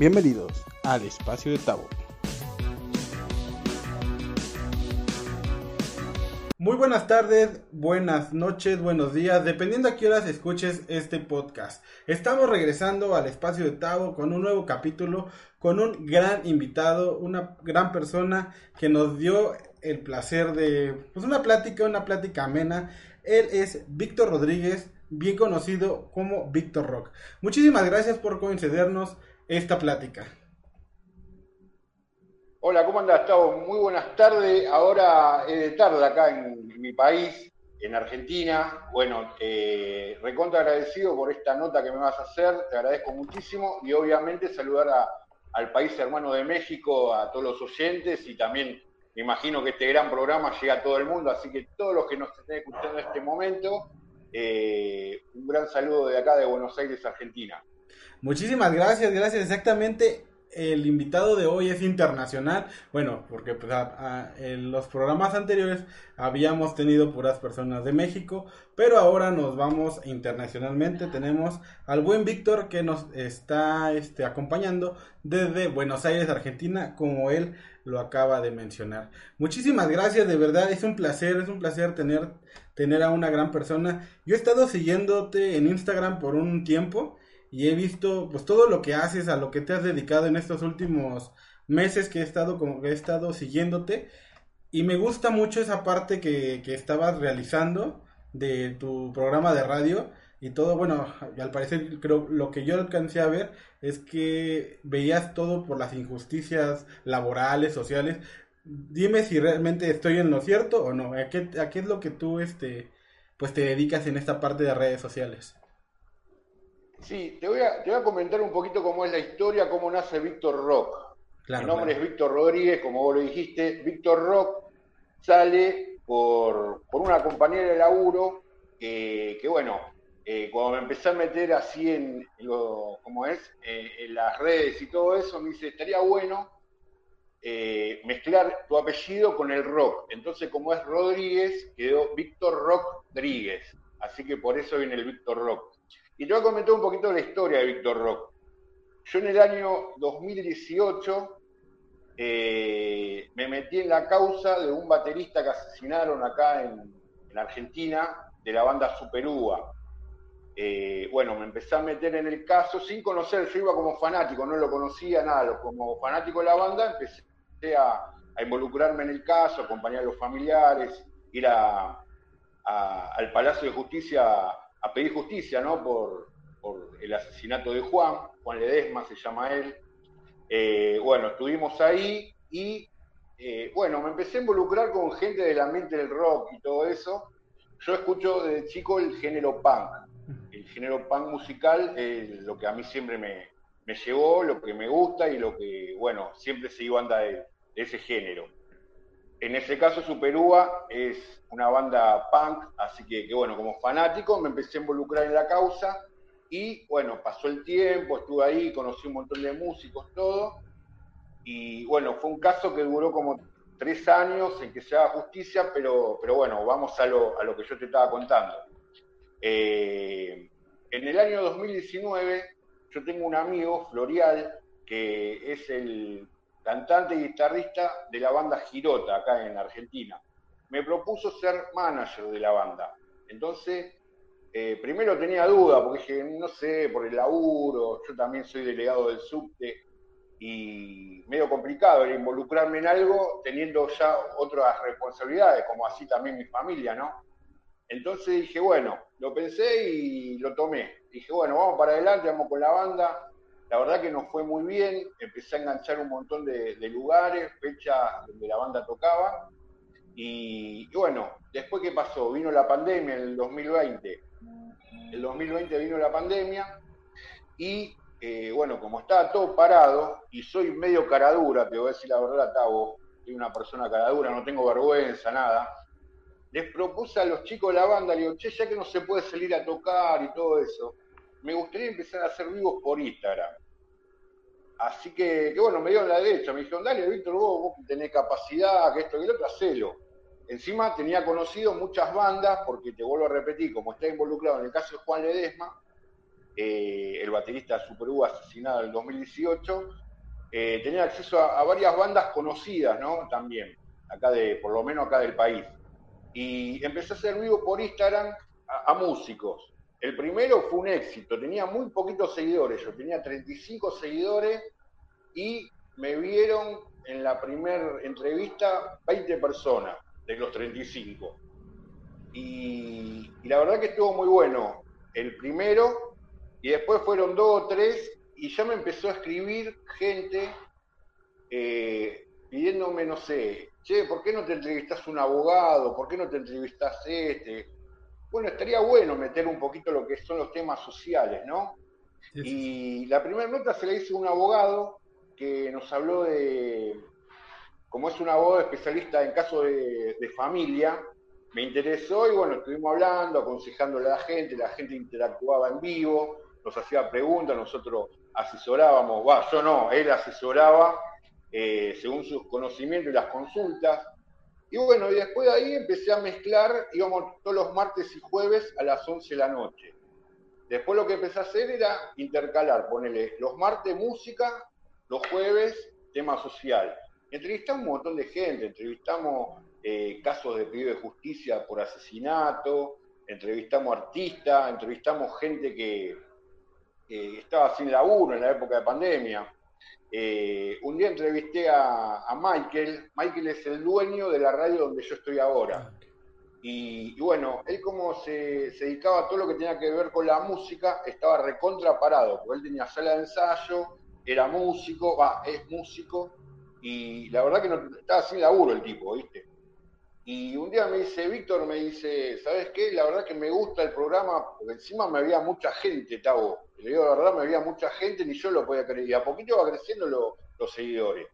Bienvenidos al espacio de Tabo. Muy buenas tardes, buenas noches, buenos días, dependiendo a qué horas escuches este podcast. Estamos regresando al espacio de Tabo con un nuevo capítulo, con un gran invitado, una gran persona que nos dio el placer de, pues una plática, una plática amena. Él es Víctor Rodríguez, bien conocido como Víctor Rock. Muchísimas gracias por concedernos esta plática. Hola, ¿cómo andas, Gustavo? Muy buenas tardes. Ahora es de tarde acá en mi país, en Argentina. Bueno, recontra agradecido por esta nota que me vas a hacer, te agradezco muchísimo y obviamente saludar al país hermano de México, a todos los oyentes y también me imagino que este gran programa llega a todo el mundo, así que todos los que nos estén escuchando en este momento, eh, un gran saludo de acá de Buenos Aires, Argentina. Muchísimas gracias, gracias. Exactamente, el invitado de hoy es internacional. Bueno, porque pues, en los programas anteriores habíamos tenido puras personas de México, pero ahora nos vamos internacionalmente. Tenemos al buen Víctor que nos está este, acompañando desde Buenos Aires, Argentina, como él lo acaba de mencionar. Muchísimas gracias, de verdad, es un placer, es un placer tener, tener a una gran persona. Yo he estado siguiéndote en Instagram por un tiempo y he visto pues todo lo que haces, a lo que te has dedicado en estos últimos meses que he estado como he estado siguiéndote y me gusta mucho esa parte que, que estabas realizando de tu programa de radio y todo, bueno, al parecer creo lo que yo alcancé a ver es que veías todo por las injusticias laborales, sociales. Dime si realmente estoy en lo cierto o no. ¿A qué, a qué es lo que tú este pues te dedicas en esta parte de redes sociales? Sí, te voy, a, te voy a comentar un poquito cómo es la historia, cómo nace Víctor Rock. Mi nombre es Víctor Rodríguez, como vos lo dijiste. Víctor Rock sale por, una compañera de laburo que, que bueno, eh, cuando me empecé a meter así en, lo, como es, eh, en las redes y todo eso, me dice, estaría bueno eh, mezclar tu apellido con el rock. Entonces, como es Rodríguez, quedó Víctor Rock Rodríguez. Así que por eso viene el Víctor Rock. Y te voy a comentar un poquito la historia de Víctor Rock. Yo en el año 2018 eh, me metí en la causa de un baterista que asesinaron acá en, Argentina de la banda Superúa. Eh, bueno, me empecé a meter en el caso sin conocer, yo iba como fanático, no lo conocía nada, como fanático de la banda empecé a, involucrarme en el caso, acompañar a los familiares, ir al Palacio de Justicia a pedir justicia, ¿no? Por, el asesinato de Juan, Juan Ledesma se llama él. Eh, bueno, estuvimos ahí y, eh, bueno, me empecé a involucrar con gente del ambiente del rock y todo eso. Yo escucho desde chico el género punk. El género punk musical es lo que a mí siempre me, me llevó, lo que me gusta y lo que, bueno, siempre se iba anda de ese género. En ese caso, Superúa es una banda punk, así que, bueno, como fanático me empecé a involucrar en la causa y, bueno, pasó el tiempo, estuve ahí, conocí un montón de músicos, todo. Y, bueno, fue un caso que duró como tres años en que se haga justicia, pero, pero bueno, vamos a lo, a lo que yo te estaba contando. Eh, en el año 2019, yo tengo un amigo, Florial, que es el cantante y guitarrista de la banda Girota, acá en Argentina. Me propuso ser manager de la banda. Entonces, eh, primero tenía duda, porque dije, no sé, por el laburo, yo también soy delegado del subte, y medio complicado era involucrarme en algo teniendo ya otras responsabilidades, como así también mi familia, ¿no? Entonces dije, bueno, lo pensé y lo tomé. Dije, bueno, vamos para adelante, vamos con la banda, la verdad que nos fue muy bien, empecé a enganchar un montón de, lugares, fechas donde la banda tocaba. Y, bueno, después qué pasó, vino la pandemia en el 2020. El 2020 vino la pandemia y eh, bueno, como estaba todo parado y soy medio caradura, te voy a decir la verdad, Tavo, soy una persona caradura, no tengo vergüenza, nada. Les propuse a los chicos de la banda, le digo, che, ya que no se puede salir a tocar y todo eso, me gustaría empezar a hacer vivos por Instagram. Así que, que bueno, me dieron la derecha, me dijeron, dale, Víctor, vos, vos tenés capacidad, que esto y lo otro, hacelo. Encima tenía conocido muchas bandas, porque te vuelvo a repetir, como está involucrado en el caso de Juan Ledesma, eh, el baterista de Super U asesinado en el 2018, eh, tenía acceso a, varias bandas conocidas, ¿no? También, acá de, por lo menos acá del país. Y empecé a hacer vivo por Instagram a, músicos. El primero fue un éxito, tenía muy poquitos seguidores, yo tenía 35 seguidores y me vieron en la primera entrevista 20 personas de los 35. Y, la verdad que estuvo muy bueno el primero, y después fueron dos o tres, y ya me empezó a escribir gente eh, pidiéndome, no sé, che, ¿por qué no te entrevistas un abogado? ¿Por qué no te entrevistas este? Bueno, estaría bueno meter un poquito lo que son los temas sociales, ¿no? Y la primera nota se la hizo un abogado que nos habló de, como es un abogado especialista en casos de, de familia, me interesó y bueno, estuvimos hablando, aconsejándole a la gente, la gente interactuaba en vivo, nos hacía preguntas, nosotros asesorábamos, va, yo no, él asesoraba eh, según sus conocimientos y las consultas. Y bueno, y después de ahí empecé a mezclar, íbamos todos los martes y jueves a las 11 de la noche. Después lo que empecé a hacer era intercalar, ponerle los martes música, los jueves tema social. Entrevistamos un montón de gente, entrevistamos eh, casos de pedido de justicia por asesinato, entrevistamos artistas, entrevistamos gente que, estaba sin laburo en la época de pandemia. Eh, un día entrevisté a, Michael, Michael es el dueño de la radio donde yo estoy ahora. Y, bueno, él como se, dedicaba a todo lo que tenía que ver con la música, estaba recontra parado, porque él tenía sala de ensayo, era músico, va, es músico, y la verdad que no, estaba sin laburo el tipo, ¿viste? Y un día me dice, Víctor, me dice, ¿sabes qué? La verdad que me gusta el programa, porque encima me había mucha gente, Tavo. Le digo la verdad, me había mucha gente, ni yo lo podía creer. Y a poquito va creciendo los seguidores.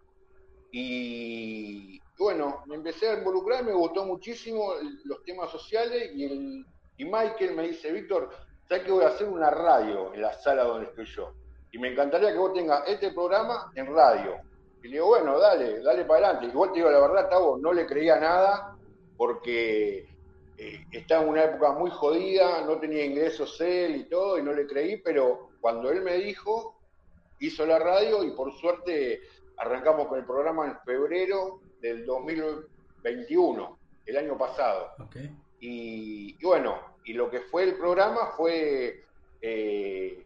Y bueno, me empecé a involucrar, me gustó muchísimo los temas sociales y, el, y Michael me dice, Víctor, ¿sabes que voy a hacer una radio en la sala donde estoy yo? Y me encantaría que vos tengas este programa en radio. Y le digo, bueno, dale, dale para adelante. Igual te digo la verdad, Tavo, no le creía nada porque eh, estaba en una época muy jodida, no tenía ingresos él y todo, y no le creí, pero cuando él me dijo, hizo la radio y por suerte arrancamos con el programa en febrero del 2021, el año pasado. Y, bueno, y lo que fue el programa fue eh,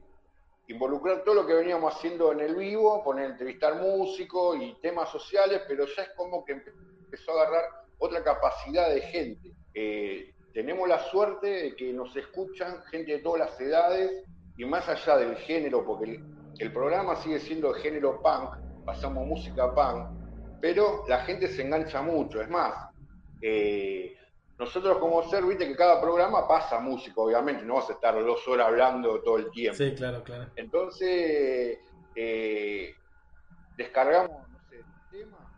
involucrar todo lo que veníamos haciendo en el vivo, poner entrevistar músicos y temas sociales, pero ya es como que empezó a agarrar otra capacidad de gente. Eh, tenemos la suerte de que nos escuchan gente de todas las edades y más allá del género, porque el, programa sigue siendo de género punk, pasamos música punk, pero la gente se engancha mucho. Es más, eh, nosotros como ser, viste que cada programa pasa música, obviamente, no vas a estar dos horas hablando todo el tiempo. Sí, claro, claro. Entonces, eh, descargamos, no sé, temas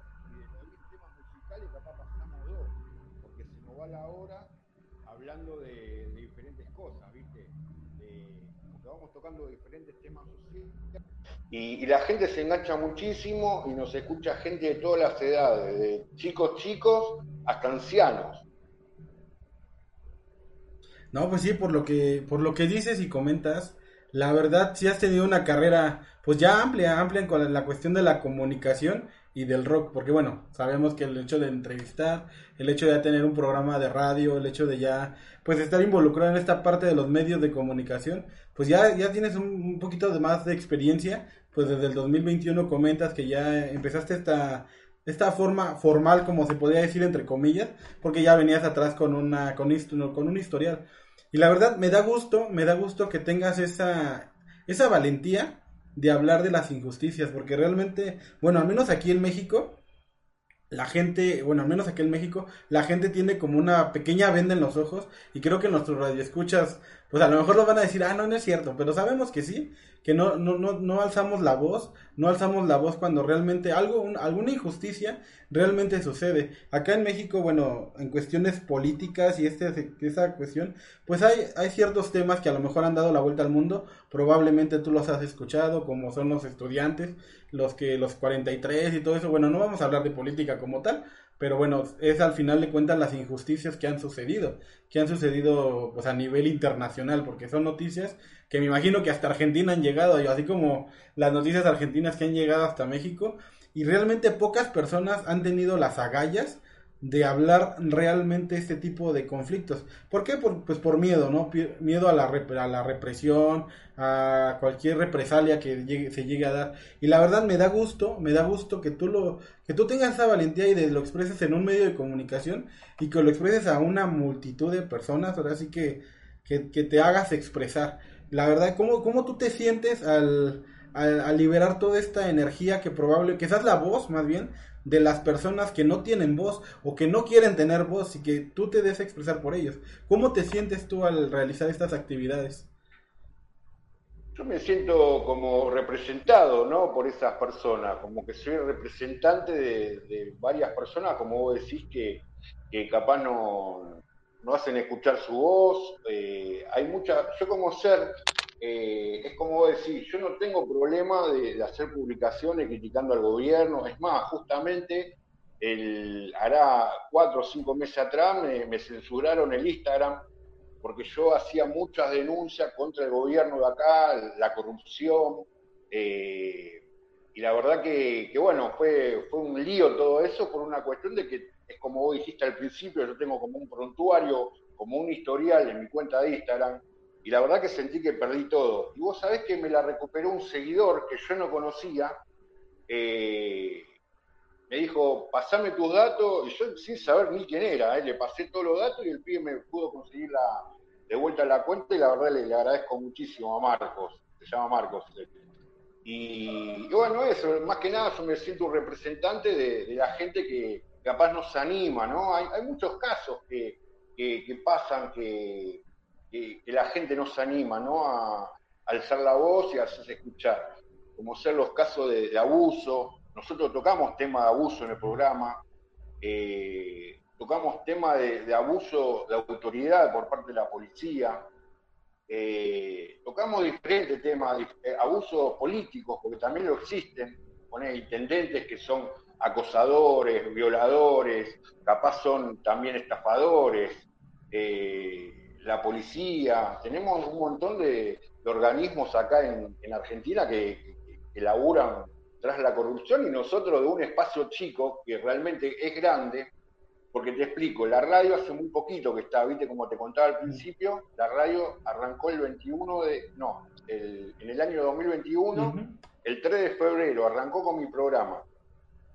la hora hablando de, diferentes cosas, ¿viste? porque vamos tocando diferentes temas sociales. Y, la gente se engancha muchísimo y nos escucha gente de todas las edades, de chicos chicos hasta ancianos. No, pues sí, por lo que, por lo que dices y comentas, la verdad sí has tenido una carrera pues ya amplia, amplia con la cuestión de la comunicación y del rock, porque bueno, sabemos que el hecho de entrevistar, el hecho de tener un programa de radio, el hecho de ya, pues estar involucrado en esta parte de los medios de comunicación, pues ya, ya tienes un, poquito de más de experiencia, pues desde el 2021 comentas que ya empezaste esta, esta forma formal, como se podría decir entre comillas, porque ya venías atrás con una, con, con un historial. Y la verdad, me da gusto, me da gusto que tengas esa, esa valentía de hablar de las injusticias, porque realmente, bueno, al menos aquí en México, la gente, bueno, al menos aquí en México, la gente tiene como una pequeña venda en los ojos y creo que nuestros radioescuchas, pues a lo mejor lo van a decir, ah, no, no es cierto, pero sabemos que sí, que no, no, no, no alzamos la voz, no alzamos la voz cuando realmente algo, alguna injusticia realmente sucede. Acá en México, bueno, en cuestiones políticas y este, esa cuestión, pues hay, hay ciertos temas que a lo mejor han dado la vuelta al mundo, probablemente tú los has escuchado, como son los estudiantes, los que los 43 y todo eso, bueno, no vamos a hablar de política como tal, pero bueno, es al final de cuentas las injusticias que han sucedido, que han sucedido pues a nivel internacional, porque son noticias que me imagino que hasta Argentina han llegado, así como las noticias argentinas que han llegado hasta México, y realmente pocas personas han tenido las agallas de hablar realmente este tipo de conflictos. ¿Por qué? pues por miedo, ¿no? Miedo a la, a la represión, a cualquier represalia que se llegue a dar. Y la verdad me da gusto, me da gusto que tú lo que tú tengas esa valentía y de lo expreses en un medio de comunicación y que lo expreses a una multitud de personas, ahora sí que, que, te hagas expresar. La verdad, ¿cómo, cómo tú te sientes al, al, al liberar toda esta energía que probable, que seas la voz más bien de las personas que no tienen voz o que no quieren tener voz y que tú te des expresar por ellos. ¿Cómo te sientes tú al realizar estas actividades? Yo me siento como representado, ¿no? Por esas personas, como que soy representante de, varias personas, como vos decís, que, que capaz no, no hacen escuchar su voz. Eh, hay mucha, yo como ser eh, es como decir, yo no tengo problema de, hacer publicaciones criticando al gobierno, es más, justamente el, hará cuatro o cinco meses atrás me, censuraron el Instagram porque yo hacía muchas denuncias contra el gobierno de acá, la corrupción, eh, y la verdad que, bueno, fue, fue un lío todo eso por una cuestión de que, es como vos dijiste al principio, yo tengo como un prontuario, como un historial en mi cuenta de Instagram, y la verdad que sentí que perdí todo. Y vos sabés que me la recuperó un seguidor que yo no conocía, eh, me dijo, pasame tus datos, y yo sin saber ni quién era, eh, le pasé todos los datos y el pibe me pudo conseguir la, de vuelta la cuenta y la verdad le, agradezco muchísimo a Marcos, se llama Marcos. Y, bueno, eso, más que nada yo me siento un representante de, la gente que capaz nos anima, ¿no? Hay, muchos casos que pasan que, que, la gente nos anima ¿no? a, alzar la voz y a hacerse escuchar, como ser los casos de, abuso. Nosotros tocamos tema de abuso en el programa, eh, tocamos tema de, abuso de autoridad por parte de la policía, eh, tocamos diferentes temas, eh, abusos políticos, porque también lo existen, poner intendentes que son acosadores, violadores, capaz son también estafadores. La policía, tenemos un montón de, organismos acá en, Argentina que, que, laburan tras la corrupción y nosotros de un espacio chico, que realmente es grande, porque te explico, la radio hace muy poquito que está, viste, como te contaba al principio, la radio arrancó el 21 de, no, en el año 2021, el 3 de febrero, arrancó con mi programa.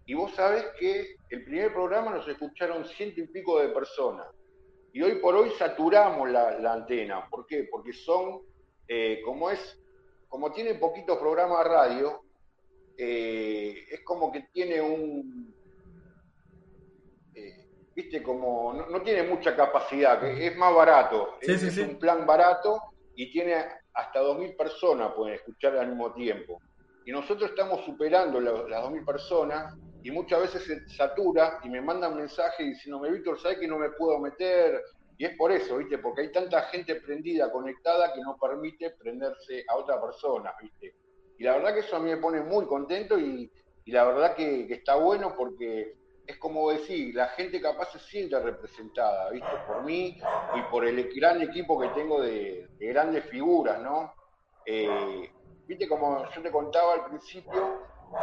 Y vos sabés que el primer programa nos escucharon ciento y pico de personas. Y hoy por hoy saturamos la, antena. ¿Por qué? Porque son, eh, como es, como tiene poquitos programas de radio, eh, es como que tiene un, eh, viste, como no, tiene mucha capacidad, que es más barato. es, un plan barato y tiene hasta 2.000 personas pueden escuchar al mismo tiempo. Y nosotros estamos superando las 2.000 personas y muchas veces se satura y me mandan mensajes diciéndome, Víctor, ¿sabes que no me puedo meter? Y es por eso, ¿viste? Porque hay tanta gente prendida, conectada, que no permite prenderse a otra persona, ¿viste? Y la verdad que eso a mí me pone muy contento y, la verdad que, está bueno porque es como decir, la gente capaz se siente representada, ¿viste? Por mí y por el gran equipo que tengo de, grandes figuras, ¿no? Eh, Viste, como yo te contaba al principio,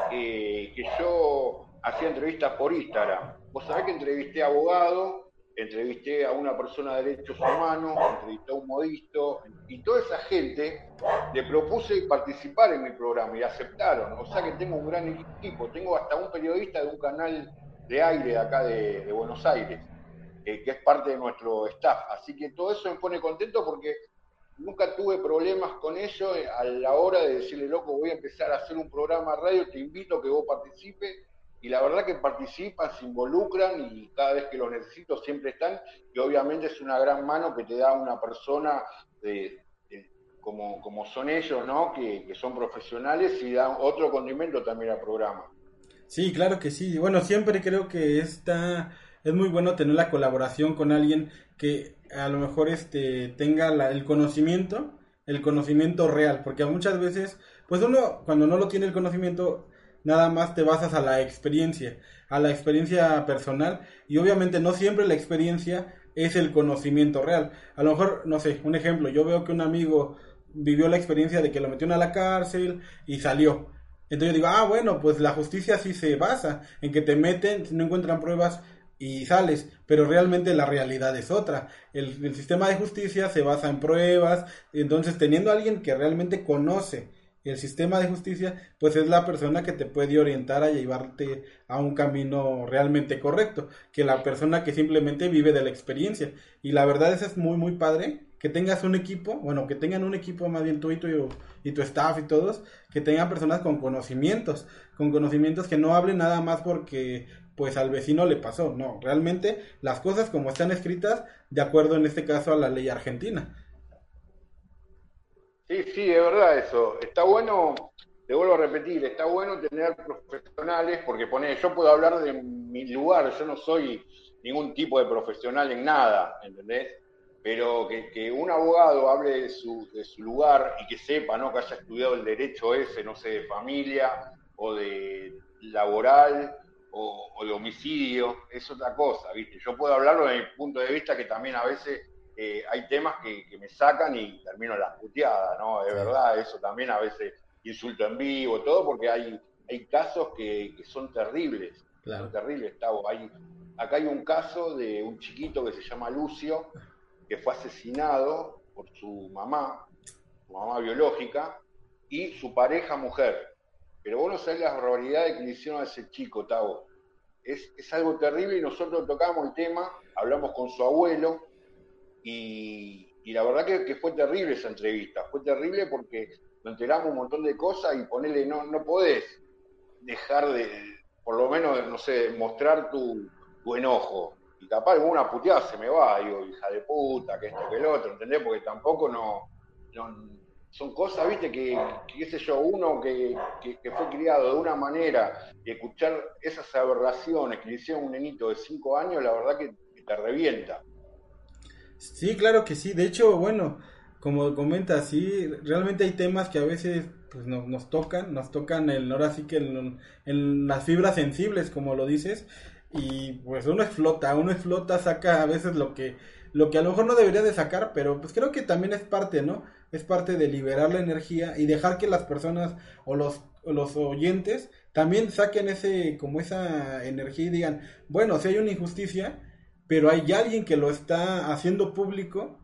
que yo hacía entrevistas por Instagram. Vos sabés que entrevisté a abogados, entrevisté a una persona de derechos humanos, entrevisté a un modisto, y toda esa gente le propuse participar en mi programa y aceptaron. O sea que tengo un gran equipo, tengo hasta un periodista de un canal de aire de acá de, Buenos Aires, que es parte de nuestro staff. Así que todo eso me pone contento porque nunca tuve problemas con eso eh, a la hora de decirle, loco, voy a empezar a hacer un programa radio, te invito a que vos participes. Y la verdad que participan, se involucran y cada vez que los necesito siempre están. Y obviamente es una gran mano que te da una persona de, como, como son ellos, ¿no? Que, que son profesionales y dan otro condimento también al programa. Sí, claro que sí. Bueno, siempre creo que esta es muy bueno tener la colaboración con alguien que a lo mejor este tenga el conocimiento, el conocimiento real, porque muchas veces, pues uno cuando no lo tiene el conocimiento, nada más te basas a la experiencia. a la experiencia personal y obviamente no siempre la experiencia es el conocimiento real. A lo mejor, no sé, un ejemplo, yo veo que un amigo vivió la experiencia de que lo metieron a la cárcel y salió. Entonces yo digo, ah, bueno, pues la justicia sí se basa en que te meten, no encuentran pruebas y sales, pero realmente la realidad es otra. El, el sistema de justicia se basa en pruebas, entonces teniendo a alguien que realmente conoce el sistema de justicia, pues es la persona que te puede orientar a llevarte a un camino realmente correcto, que la persona que simplemente vive de la experiencia. Y la verdad es es muy, muy padre que tengas un equipo, bueno, que tengan un equipo más bien tú y tu, y tu staff y todos, que tengan personas con conocimientos, con conocimientos que no hablen nada más porque pues al vecino le pasó, no, realmente las cosas como están escritas de acuerdo en este caso a la ley argentina. Sí, sí, es verdad eso. Está bueno, te vuelvo a repetir, está bueno tener profesionales, porque pone, yo puedo hablar de mi lugar, yo no soy ningún tipo de profesional en nada, ¿entendés? Pero que, un abogado hable de su, lugar y que sepa, ¿no? Que haya estudiado el derecho ese, no sé, de familia o de laboral o, o de homicidio, es otra cosa, ¿viste? Yo puedo hablarlo desde mi punto de vista que también a veces eh, hay temas que, me sacan y termino la puteada, ¿no? Es verdad, eso también a veces insulto en vivo, todo, porque hay, hay casos que, son terribles, son terribles, Hay, acá hay un caso de un chiquito que se llama Lucio, que fue asesinado por su mamá, su mamá biológica, y su pareja mujer. Pero vos no sabés las barbaridades que le hicieron a ese chico, Tavo. Es, es algo terrible y nosotros tocamos el tema, hablamos con su abuelo, y, la verdad que, fue terrible esa entrevista, fue terrible porque nos enteramos un montón de cosas y ponerle, no, no podés dejar de, por lo menos, no sé, mostrar tu, enojo. Y capaz una puteada se me va, digo, hija de puta, que esto, que el otro, ¿entendés? Porque tampoco no, son cosas, viste, que, qué sé yo, uno que, fue criado de una manera y escuchar esas aberraciones que le hicieron un nenito de cinco años, la verdad que te revienta. Sí, claro que sí. De hecho, bueno, como comentas, sí, realmente hay temas que a veces pues nos, nos tocan, nos tocan el, ahora sí que en, las fibras sensibles, como lo dices, y pues uno explota, uno explota, saca a veces lo que, lo que a lo mejor no debería de sacar, pero pues creo que también es parte, ¿no? Es parte de liberar la energía y dejar que las personas o los, o los oyentes también saquen ese, como esa energía y digan, bueno, si hay una injusticia, pero hay alguien que lo está haciendo público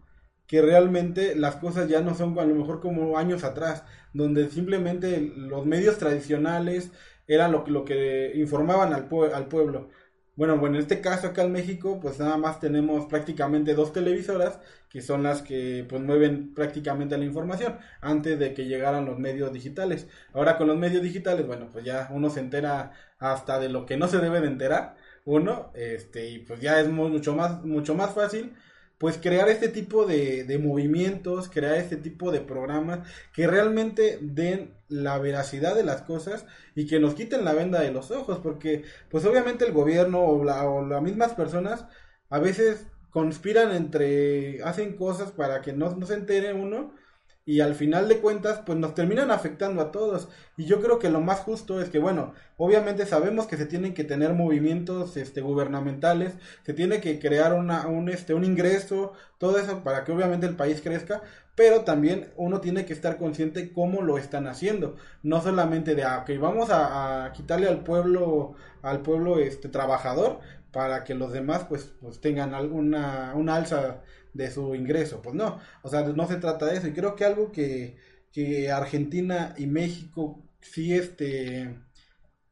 que realmente las cosas ya no son a lo mejor como años atrás, donde simplemente los medios tradicionales eran lo, que informaban al, al pueblo. Bueno, bueno, en este caso acá en México, pues nada más tenemos prácticamente dos televisoras que son las que pues mueven prácticamente la información antes de que llegaran los medios digitales. Ahora con los medios digitales, bueno, pues ya uno se entera hasta de lo que no se debe de enterar uno, este, y pues ya es mucho más, mucho más fácil, pues crear este tipo de, de movimientos, crear este tipo de programas que realmente den la veracidad de las cosas y que nos quiten la venda de los ojos, porque pues obviamente el gobierno o, la, o las mismas personas a veces conspiran entre, hacen cosas para que no, no se entere uno y al final de cuentas pues nos terminan afectando a todos. Y yo creo que lo más justo es que bueno obviamente sabemos que se tienen que tener movimientos este gubernamentales se tiene que crear una, un este un ingreso todo eso para que obviamente el país crezca pero también uno tiene que estar consciente cómo lo están haciendo. No solamente de ah, ok vamos a, quitarle al pueblo al pueblo este trabajador para que los demás pues, pues tengan alguna una alza de su ingreso. Pues no, o sea, no se trata de eso. Y creo que algo que, que Argentina y México sí este,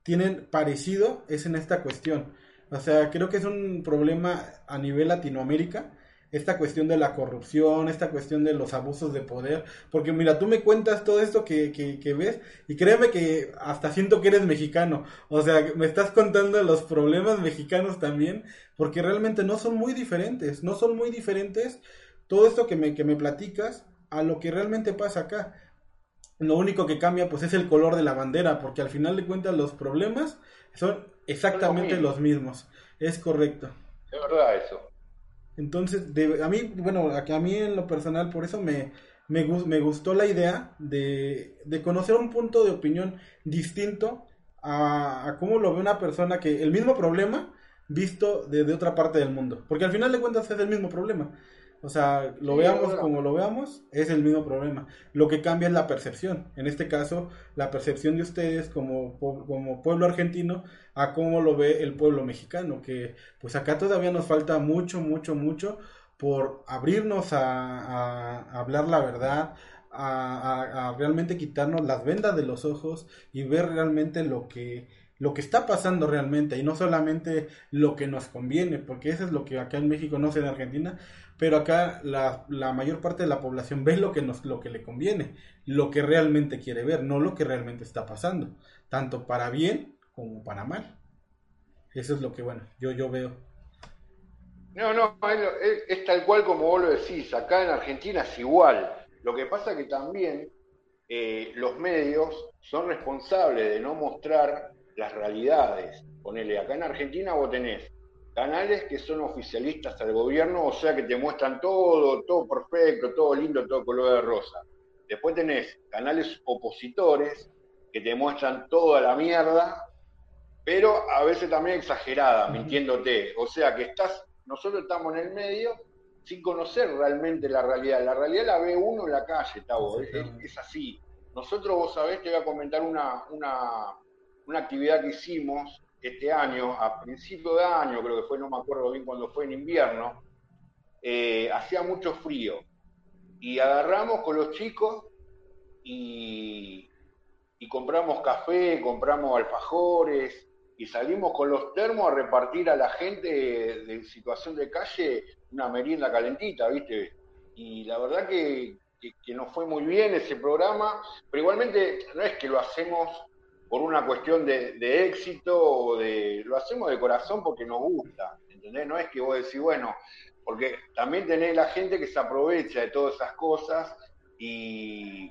tienen parecido es en esta cuestión. O sea, creo que es un problema a nivel Latinoamérica esta cuestión de la corrupción, esta cuestión de los abusos de poder, porque mira, tú me cuentas todo esto que, que, ves y créeme que hasta siento que eres mexicano, o sea, me estás contando los problemas mexicanos también, porque realmente no son muy diferentes, no son muy diferentes todo esto que me, que me platicas a lo que realmente pasa acá. Lo único que cambia pues es el color de la bandera, porque al final de cuentas los problemas son exactamente los mismos. Es correcto. Es verdad eso. Entonces, a mí, bueno, a, mí en lo personal, por eso me, me, gustó la idea de, conocer un punto de opinión distinto a, cómo lo ve una persona que el mismo problema visto desde otra parte del mundo. Porque al final de cuentas es el mismo problema. O sea, lo veamos como lo veamos, es el mismo problema. Lo que cambia es la percepción. En este caso, la percepción de ustedes como, como pueblo argentino a cómo lo ve el pueblo mexicano. Que pues acá todavía nos falta mucho, mucho, mucho por abrirnos a, hablar la verdad, a, realmente quitarnos las vendas de los ojos y ver realmente lo que lo que está pasando realmente y no solamente lo que nos conviene, porque eso es lo que acá en México no sé en Argentina, pero acá la, la, mayor parte de la población ve lo que, nos, lo que le conviene, lo que realmente quiere ver, no lo que realmente está pasando, tanto para bien como para mal. Eso es lo que, bueno, yo, yo veo. No, no, es, tal cual como vos lo decís, acá en Argentina es igual. Lo que pasa que también eh, los medios son responsables de no mostrar las realidades. Ponele, acá en Argentina vos tenés canales que son oficialistas al gobierno, o sea que te muestran todo, todo perfecto, todo lindo, todo color de rosa. Después tenés canales opositores que te muestran toda la mierda, pero a veces también exagerada, mintiéndote. O sea que estás, nosotros estamos en el medio sin conocer realmente la realidad. La realidad la ve uno en la calle, Tavo, es, es, así. Nosotros, vos sabés, te voy a comentar una, una, una actividad que hicimos este año, a principio de año, creo que fue, no me acuerdo bien cuando fue en invierno, eh, hacía mucho frío. Y agarramos con los chicos y, compramos café, compramos alfajores y salimos con los termos a repartir a la gente de, situación de calle una merienda calentita, ¿viste? Y la verdad que, que, que nos fue muy bien ese programa, pero igualmente no es que lo hacemos por una cuestión de, éxito o de. Lo hacemos de corazón porque nos gusta, ¿entendés? No es que vos decís, bueno, porque también tenés la gente que se aprovecha de todas esas cosas y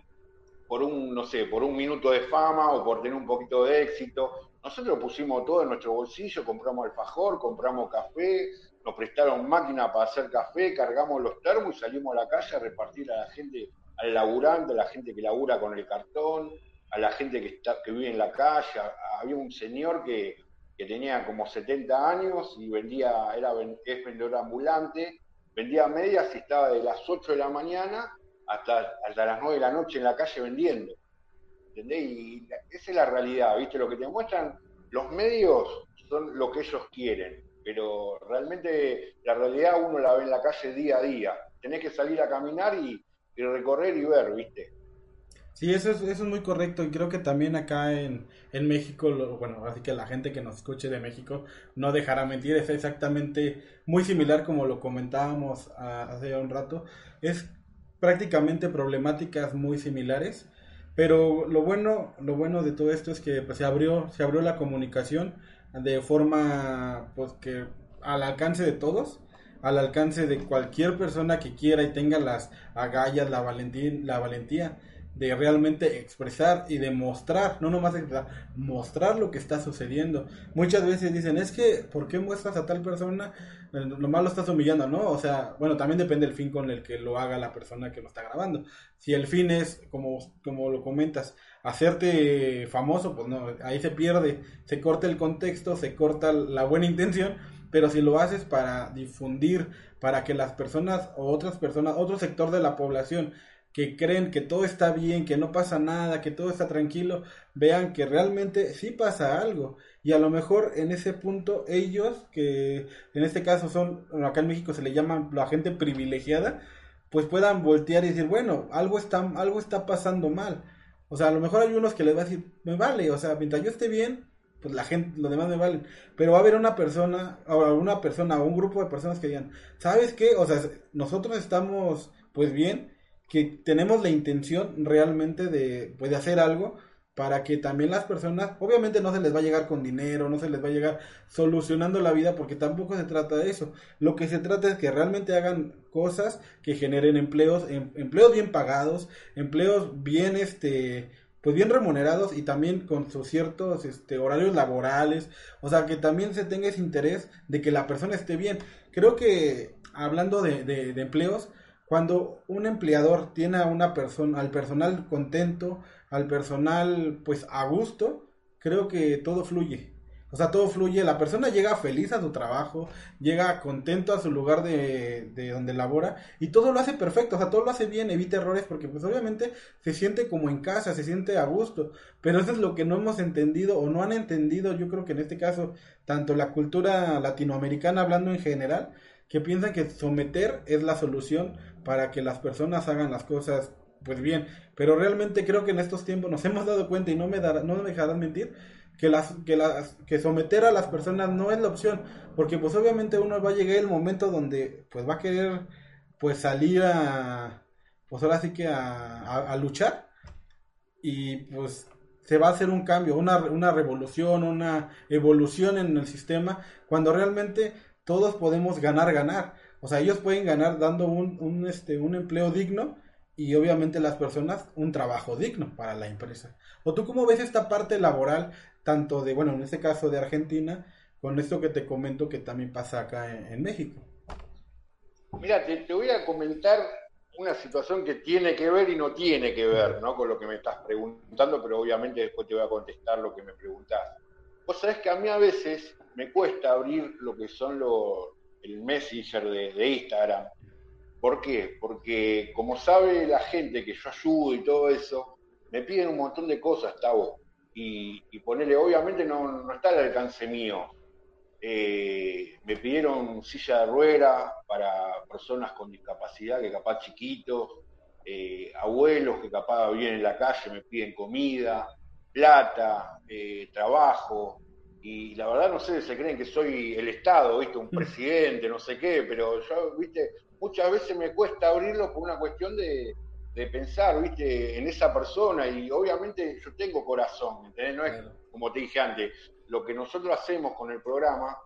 por un, no sé, por un minuto de fama o por tener un poquito de éxito. Nosotros pusimos todo en nuestro bolsillo, compramos alfajor, compramos café, nos prestaron máquina para hacer café, cargamos los termos y salimos a la calle a repartir a la gente, al laburante, a la gente que labura con el cartón, a la gente que, está, que vive en la calle. Había un señor que, tenía como 70 años y vendía, era es vendedor ambulante, vendía medias y estaba de las 8 de la mañana hasta, hasta las 9 de la noche en la calle vendiendo. ¿Entendés? Y esa es la realidad, ¿viste? Lo que te muestran los medios son lo que ellos quieren, pero realmente la realidad uno la ve en la calle día a día. Tenés que salir a caminar y, y recorrer y ver, ¿viste? Sí, eso es, eso es muy correcto y creo que también acá en, en México, bueno, así que la gente que nos escuche de México no dejará mentir, es exactamente muy similar como lo comentábamos hace un rato, es prácticamente problemáticas muy similares, pero lo bueno, lo bueno de todo esto es que pues, se abrió, se abrió la comunicación de forma pues que al alcance de todos, al alcance de cualquier persona que quiera y tenga las agallas, la valentía, la valentía de realmente expresar y demostrar, no nomás expresar, mostrar lo que está sucediendo. Muchas veces dicen, es que, ¿por qué muestras a tal persona? Eh, nomás lo estás humillando, ¿no? O sea, bueno, también depende del fin con el que lo haga la persona que lo está grabando. Si el fin es, como, como lo comentas, hacerte famoso, pues no, ahí se pierde, se corta el contexto, se corta la buena intención, pero si lo haces para difundir, para que las personas o otras personas, otro sector de la población que creen que todo está bien, que no pasa nada, que todo está tranquilo, vean que realmente sí pasa algo. Y a lo mejor en ese punto ellos, que en este caso son, acá en México se le llaman la gente privilegiada, pues puedan voltear y decir, bueno, algo está, algo está pasando mal. O sea, a lo mejor hay unos que les va a decir, me vale, o sea, mientras yo esté bien, pues la gente, los demás me valen. Pero va a haber una persona, o una persona, o un grupo de personas que digan, ¿sabes qué? O sea, nosotros estamos pues bien, que tenemos la intención realmente de, pues, hacer algo para que también las personas, obviamente no se les va a llegar con dinero, no se les va a llegar solucionando la vida, porque tampoco se trata de eso. Lo que se trata es que realmente hagan cosas que generen empleos, em, empleos bien pagados, empleos bien, este, pues bien remunerados y también con sus ciertos este, horarios laborales, o sea, que también se tenga ese interés de que la persona esté bien. Creo que hablando de, de empleos, cuando un empleador tiene a una persona, al personal contento, al personal pues a gusto, creo que todo fluye. O sea, todo fluye, la persona llega feliz a su trabajo, llega contento a su lugar de, de, donde labora y todo lo hace perfecto, o sea, todo lo hace bien, evita errores porque pues obviamente se siente como en casa, se siente a gusto, pero eso es lo que no hemos entendido o no han entendido, yo creo que en este caso, tanto la cultura latinoamericana hablando en general, que piensan que someter es la solución para que las personas hagan las cosas pues bien, pero realmente creo que en estos tiempos nos hemos dado cuenta y no me, no me dejarán mentir, que las que las que someter a las personas no es la opción porque pues obviamente uno va a llegar el momento donde pues va a querer pues salir a pues ahora sí que a, a, luchar y pues se va a hacer un cambio una, una revolución una evolución en el sistema cuando realmente todos podemos ganar ganar o sea ellos pueden ganar dando un, un este un empleo digno y obviamente las personas un trabajo digno para la empresa. ¿O tú cómo ves esta parte laboral tanto de, bueno, en este caso de Argentina, con esto que te comento que también pasa acá en, México. Mira, te, voy a comentar una situación que tiene que ver y no tiene que ver, ¿no? Con lo que me estás preguntando, pero obviamente después te voy a contestar lo que me preguntás. Vos sabés que a mí a veces me cuesta abrir lo que son los, el Messenger de, de Instagram. ¿Por qué? Porque como sabe la gente que yo ayudo y todo eso, me piden un montón de cosas, Tavo y, y ponerle, obviamente no, no, está al alcance mío. Eh, me pidieron silla de rueda para personas con discapacidad, que capaz chiquitos, eh, abuelos que capaz viven en la calle, me piden comida, plata, eh, trabajo, y la verdad no sé, se creen que soy el Estado, ¿viste? Un mm. presidente, no sé qué, pero yo, ¿viste? Muchas veces me cuesta abrirlo por una cuestión de, de pensar, viste, en esa persona y obviamente yo tengo corazón, ¿entendés? No es como te dije antes, lo que nosotros hacemos con el programa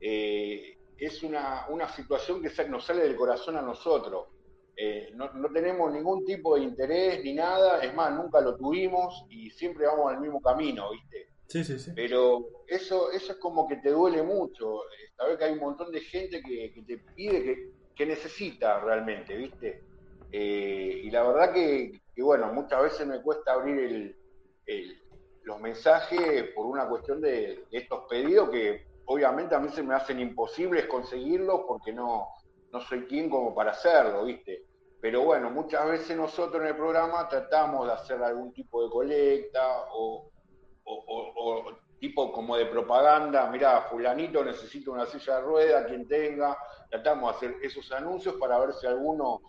eh, es una, una, situación que nos sale del corazón a nosotros. Eh, no, no, tenemos ningún tipo de interés ni nada, es más, nunca lo tuvimos y siempre vamos al mismo camino, ¿viste? Sí, sí, sí. Pero eso, eso es como que te duele mucho, saber que hay un montón de gente que, que te pide, que, que necesita realmente, ¿viste? Eh, y la verdad que, bueno, muchas veces me cuesta abrir los mensajes por una cuestión de, estos pedidos que obviamente a mí se me hacen imposibles conseguirlos porque no, no soy quien como para hacerlo, ¿viste? Pero bueno, muchas veces nosotros en el programa tratamos de hacer algún tipo de colecta o, tipo como de propaganda, mira, fulanito necesita una silla de rueda, quien tenga, tratamos de hacer esos anuncios para ver si alguno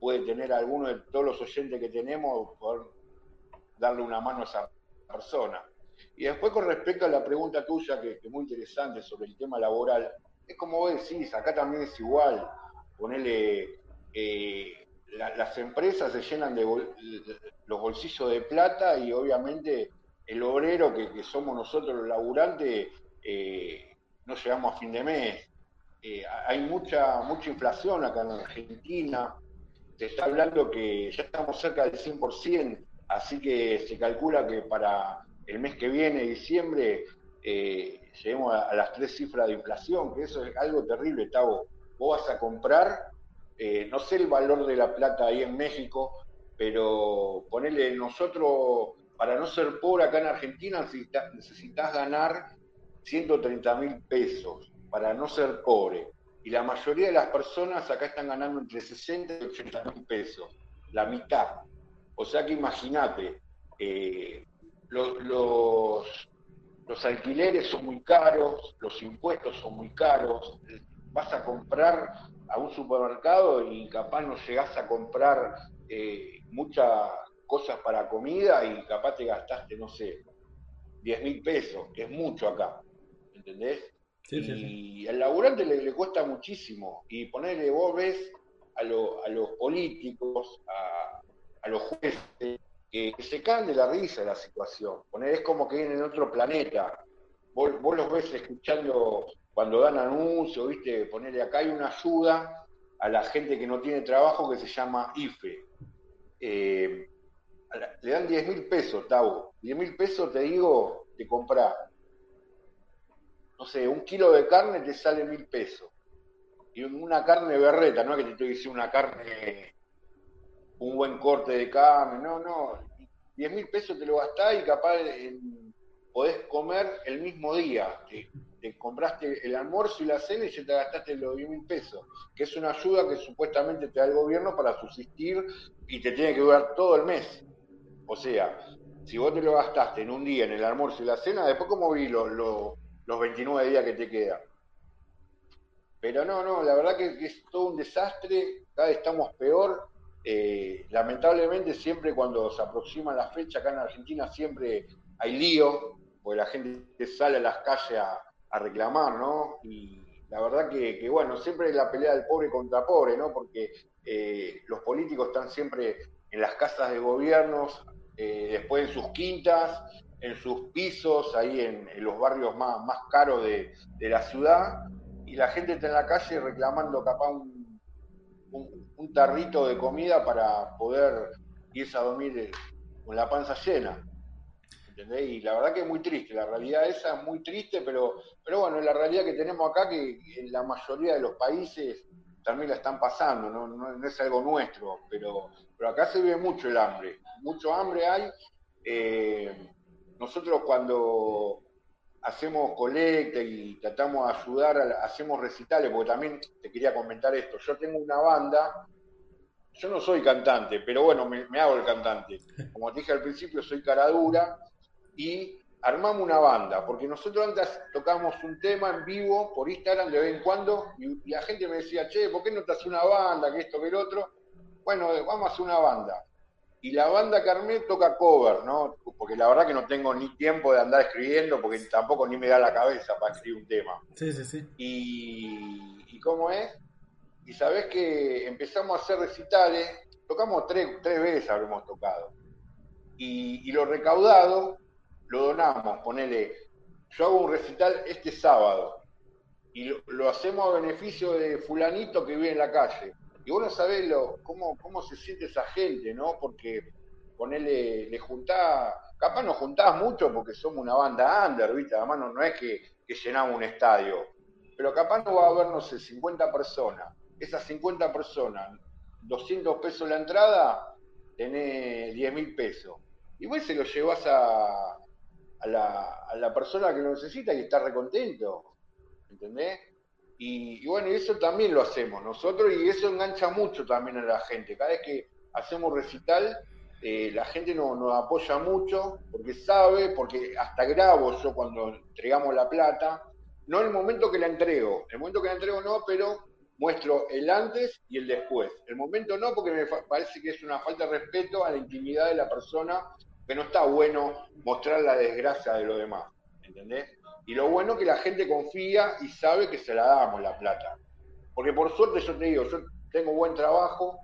puede tener alguno de todos los oyentes que tenemos, poder darle una mano a esa persona. Y después con respecto a la pregunta tuya, que, es muy interesante sobre el tema laboral, es como vos decís, acá también es igual, ponerle, eh, las empresas se llenan de los bolsillos de plata y obviamente el obrero que, somos nosotros los laburantes eh, no llegamos a fin de mes. Eh, hay mucha, mucha inflación acá en Argentina, se está hablando que ya estamos cerca del 100%, así que se calcula que para el mes que viene, diciembre, eh, lleguemos a, las tres cifras de inflación, que eso es algo terrible, Tavo. Vos vas a comprar, eh, no sé el valor de la plata ahí en México, pero ponele nosotros, para no ser pobre acá en Argentina, necesitas, ganar 130 mil pesos para no ser pobre y la mayoría de las personas acá están ganando entre 60 y 80 mil pesos, la mitad. O sea que imagínate, eh, los, los, alquileres son muy caros, los impuestos son muy caros, vas a comprar a un supermercado y capaz no llegás a comprar eh, muchas cosas para comida y capaz te gastaste, no sé, 10 mil pesos, que es mucho acá, ¿entendés? y al laburante le, cuesta muchísimo. Y ponerle, vos ves a, a los políticos, a, los jueces, que, se caen de la risa de la situación. Poner, es como que vienen en otro planeta. Vos, los ves escuchando cuando dan anuncios, ¿viste? Ponerle acá hay una ayuda a la gente que no tiene trabajo que se llama IFE. Eh, le dan 10 mil pesos, Tau. 10 mil pesos, te digo, te comprar no sé, un kilo de carne te sale mil pesos. Y una carne berreta, no es que te estoy diciendo una carne, un buen corte de carne, no, no. Diez mil pesos te lo gastás y capaz en podés comer el mismo día. Te, compraste el almuerzo y la cena y ya te gastaste los 10 mil pesos, que es una ayuda que supuestamente te da el gobierno para subsistir y te tiene que durar todo el mes. O sea, si vos te lo gastaste en un día en el almuerzo y la cena, después cómo vi los, los, 29 días que te quedan. Pero no, no, la verdad que, es todo un desastre, cada vez estamos peor. Eh, lamentablemente siempre cuando se aproxima la fecha acá en Argentina siempre hay lío, porque la gente sale a las calles a, reclamar, ¿no? Y la verdad que, bueno, siempre la pelea del pobre contra pobre, ¿no? Porque eh, los políticos están siempre en las casas de gobiernos, eh, después en sus quintas, en sus pisos, ahí en, los barrios más, caros de, la ciudad, y la gente está en la calle reclamando capaz un, un, tarrito de comida para poder irse a dormir eh, con la panza llena. Y la verdad que es muy triste, la realidad esa es muy triste, pero, pero bueno, la realidad que tenemos acá, que en la mayoría de los países también la están pasando, no, no, es algo nuestro, pero, pero acá se ve mucho el hambre, mucho hambre hay. Eh, nosotros cuando hacemos colecta y tratamos de ayudar, hacemos recitales, porque también te quería comentar esto, yo tengo una banda, yo no soy cantante, pero bueno, me, me hago el cantante. Como te dije al principio, soy cara dura y armamos una banda, porque nosotros antes tocábamos un tema en vivo por Instagram de vez en cuando, y, la gente me decía, che, ¿por qué no te haces una banda, que esto, que el otro? Bueno, vamos a hacer una banda. Y la banda que armé toca cover, ¿no? Porque la verdad que no tengo ni tiempo de andar escribiendo, porque tampoco ni me da la cabeza para escribir un tema. Sí, sí, sí. Y, cómo es? Y sabés que empezamos a hacer recitales, tocamos tres, tres veces habremos tocado. Y, y lo recaudado lo donamos, ponele, yo hago un recital este sábado y lo, hacemos a beneficio de fulanito que vive en la calle. Y vos no sabés lo, cómo, cómo se siente esa gente, ¿no? Porque ponele, le juntás, capaz nos juntás mucho porque somos una banda under, ¿viste? Además no, es que, que, llenamos un estadio, pero capaz no va a haber, no sé, 50 personas. Esas 50 personas, 200 pesos la entrada, tenés 10 mil pesos. Y vos se lo llevas a, a la, persona que lo necesita y está recontento. ¿Entendés? Y, bueno, eso también lo hacemos nosotros y eso engancha mucho también a la gente. Cada vez que hacemos recital, eh, la gente nos, nos apoya mucho porque sabe, porque hasta grabo yo cuando entregamos la plata, no el momento que la entrego, el momento que la entrego no, pero muestro el antes y el después. El momento no, porque me parece que es una falta de respeto a la intimidad de la persona que no está bueno mostrar la desgracia de los demás, ¿entendés? Y lo bueno es que la gente confía y sabe que se la damos la plata. Porque por suerte yo te digo, yo tengo buen trabajo,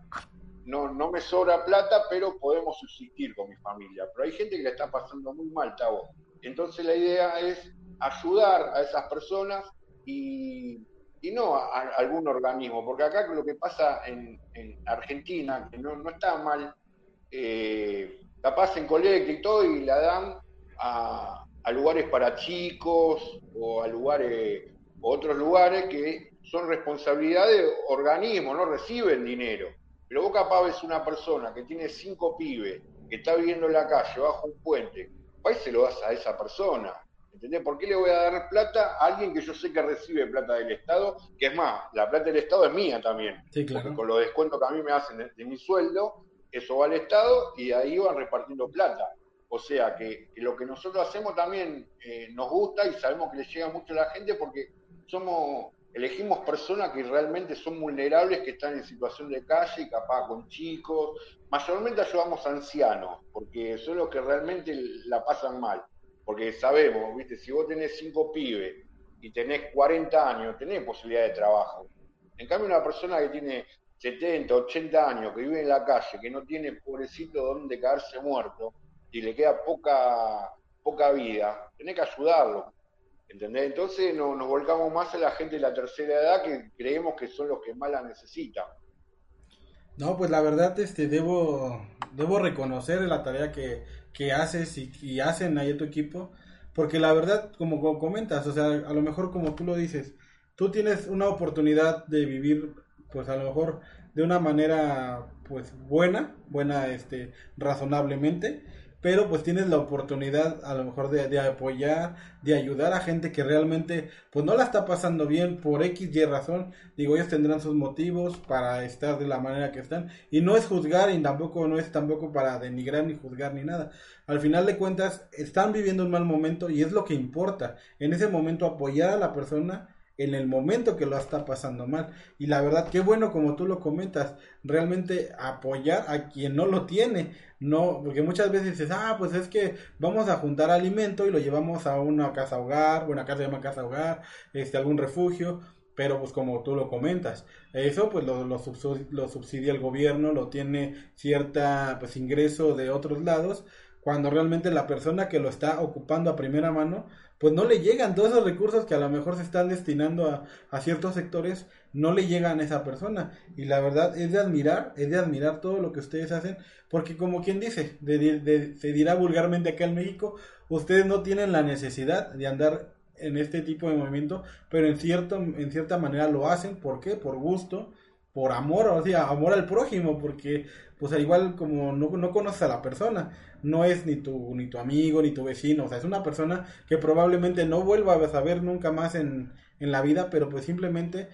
no, no me sobra plata, pero podemos subsistir con mi familia. Pero hay gente que la está pasando muy mal, Tavo. Entonces la idea es ayudar a esas personas y, no a, algún organismo, porque acá lo que pasa en, Argentina, que no, no está mal, eh, capaz en colecta y todo, y la dan a, lugares para chicos o a lugares, otros lugares que son responsabilidad de organismos, no reciben dinero. Pero vos capaz ves una persona que tiene cinco pibes, que está viviendo en la calle, bajo un puente, ahí se lo das a esa persona. ¿Entendés? ¿Por qué le voy a dar plata a alguien que yo sé que recibe plata del Estado? Que es más, la plata del Estado es mía también. Porque con los descuentos que a mí me hacen de mi sueldo, eso va al Estado y ahí van repartiendo plata. O sea que, lo que nosotros hacemos también eh, nos gusta y sabemos que le llega mucho a la gente porque somos elegimos personas que realmente son vulnerables, que están en situación de calle, capaz con chicos. Mayormente ayudamos a ancianos, porque son los que realmente la pasan mal. Porque sabemos, viste, si vos tenés cinco pibes y tenés 40 años, tenés posibilidad de trabajo. En cambio, una persona que tiene 70, 80 años, que vive en la calle, que no tiene pobrecito donde caerse muerto y le queda poca, poca vida, tenés que ayudarlo. ¿Entendés? Entonces nos volcamos más a la gente de la tercera edad que creemos que son los que más la necesitan. No, pues la verdad, este, debo, debo reconocer la tarea que, que haces y, y, hacen ahí tu equipo, porque la verdad, como comentas, o sea, a lo mejor como tú lo dices, tú tienes una oportunidad de vivir pues a lo mejor de una manera pues buena, buena este razonablemente pero pues tienes la oportunidad a lo mejor de, de, apoyar, de ayudar a gente que realmente pues no la está pasando bien por X y razón, digo, ellos tendrán sus motivos para estar de la manera que están y no es juzgar y tampoco no es tampoco para denigrar ni juzgar ni nada. Al final de cuentas están viviendo un mal momento y es lo que importa. En ese momento apoyar a la persona en el momento que lo está pasando mal. Y la verdad, qué bueno como tú lo comentas, realmente apoyar a quien no lo tiene. No, porque muchas veces dices, ah, pues es que vamos a juntar alimento y lo llevamos a una casa hogar, una casa se llama casa hogar, este, algún refugio, pero pues como tú lo comentas, eso pues lo, lo, lo subsidia el gobierno, lo tiene cierta pues ingreso de otros lados, cuando realmente la persona que lo está ocupando a primera mano pues no le llegan todos esos recursos que a lo mejor se están destinando a, ciertos sectores, no le llegan a esa persona. Y la verdad es de admirar, es de admirar todo lo que ustedes hacen, porque como quien dice, se dirá vulgarmente acá en México, ustedes no tienen la necesidad de andar en este tipo de movimiento, pero en, cierto, en cierta manera lo hacen, ¿por qué? Por gusto, por amor, o sea, amor al prójimo, porque pues al igual como no, no conoces a la persona, no es ni tu, ni tu amigo, ni tu vecino, o sea, es una persona que probablemente no vuelva a saber nunca más en, en la vida, pero pues simplemente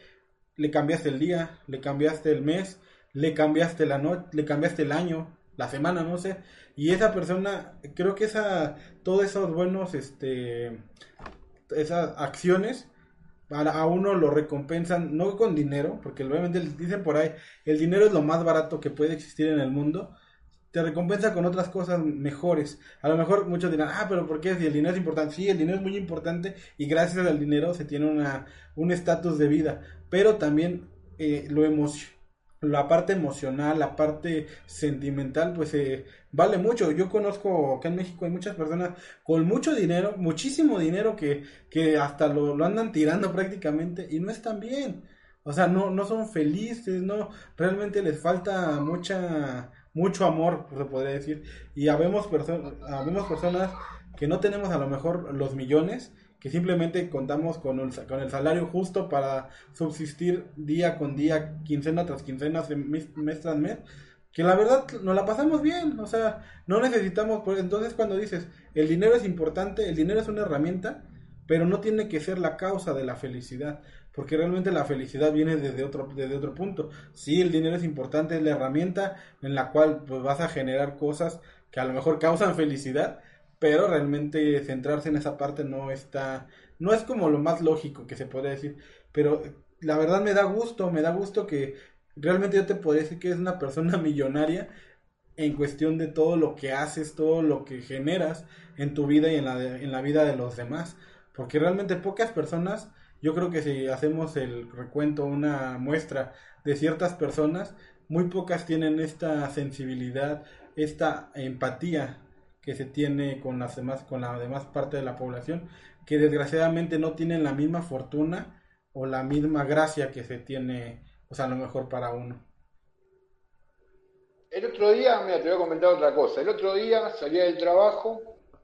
le cambiaste el día, le cambiaste el mes, le cambiaste la noche, le cambiaste el año, la semana, no sé, y esa persona, creo que esa, todos esos buenos, este, esas acciones, a uno lo recompensan no con dinero, porque obviamente dicen por ahí, el dinero es lo más barato que puede existir en el mundo, te recompensa con otras cosas mejores. A lo mejor muchos dirán, ah, pero ¿por qué? Si el dinero es importante. Sí, el dinero es muy importante y gracias al dinero se tiene una, un estatus de vida, pero también eh, lo emocional la parte emocional, la parte sentimental, pues eh, vale mucho. Yo conozco acá en México hay muchas personas con mucho dinero, muchísimo dinero que, que hasta lo, lo andan tirando prácticamente y no están bien. O sea, no, no son felices, no, realmente les falta mucha, mucho amor, se podría decir. Y habemos, personas habemos personas que no tenemos a lo mejor los millones, que simplemente contamos con, con el salario justo para subsistir día con día, quincena tras quincena, mes, tras mes, que la verdad nos la pasamos bien, o sea, no necesitamos, pues entonces cuando dices, el dinero es importante, el dinero es una herramienta, pero no tiene que ser la causa de la felicidad, porque realmente la felicidad viene desde otro, desde otro punto. Sí, el dinero es importante, es la herramienta en la cual pues, vas a generar cosas que a lo mejor causan felicidad, pero realmente centrarse en esa parte no está, no es como lo más lógico que se puede decir, pero la verdad me da gusto, me da gusto que realmente yo te podría decir que es una persona millonaria en cuestión de todo lo que haces, todo lo que generas en tu vida y en la, en la vida de los demás, porque realmente pocas personas, yo creo que si hacemos el recuento, una muestra de ciertas personas, muy pocas tienen esta sensibilidad, esta empatía que se tiene con las demás, con la demás parte de la población, que desgraciadamente no tienen la misma fortuna o la misma gracia que se tiene, o sea, a lo mejor para uno. El otro día, mira, te voy a comentar otra cosa. El otro día salía del trabajo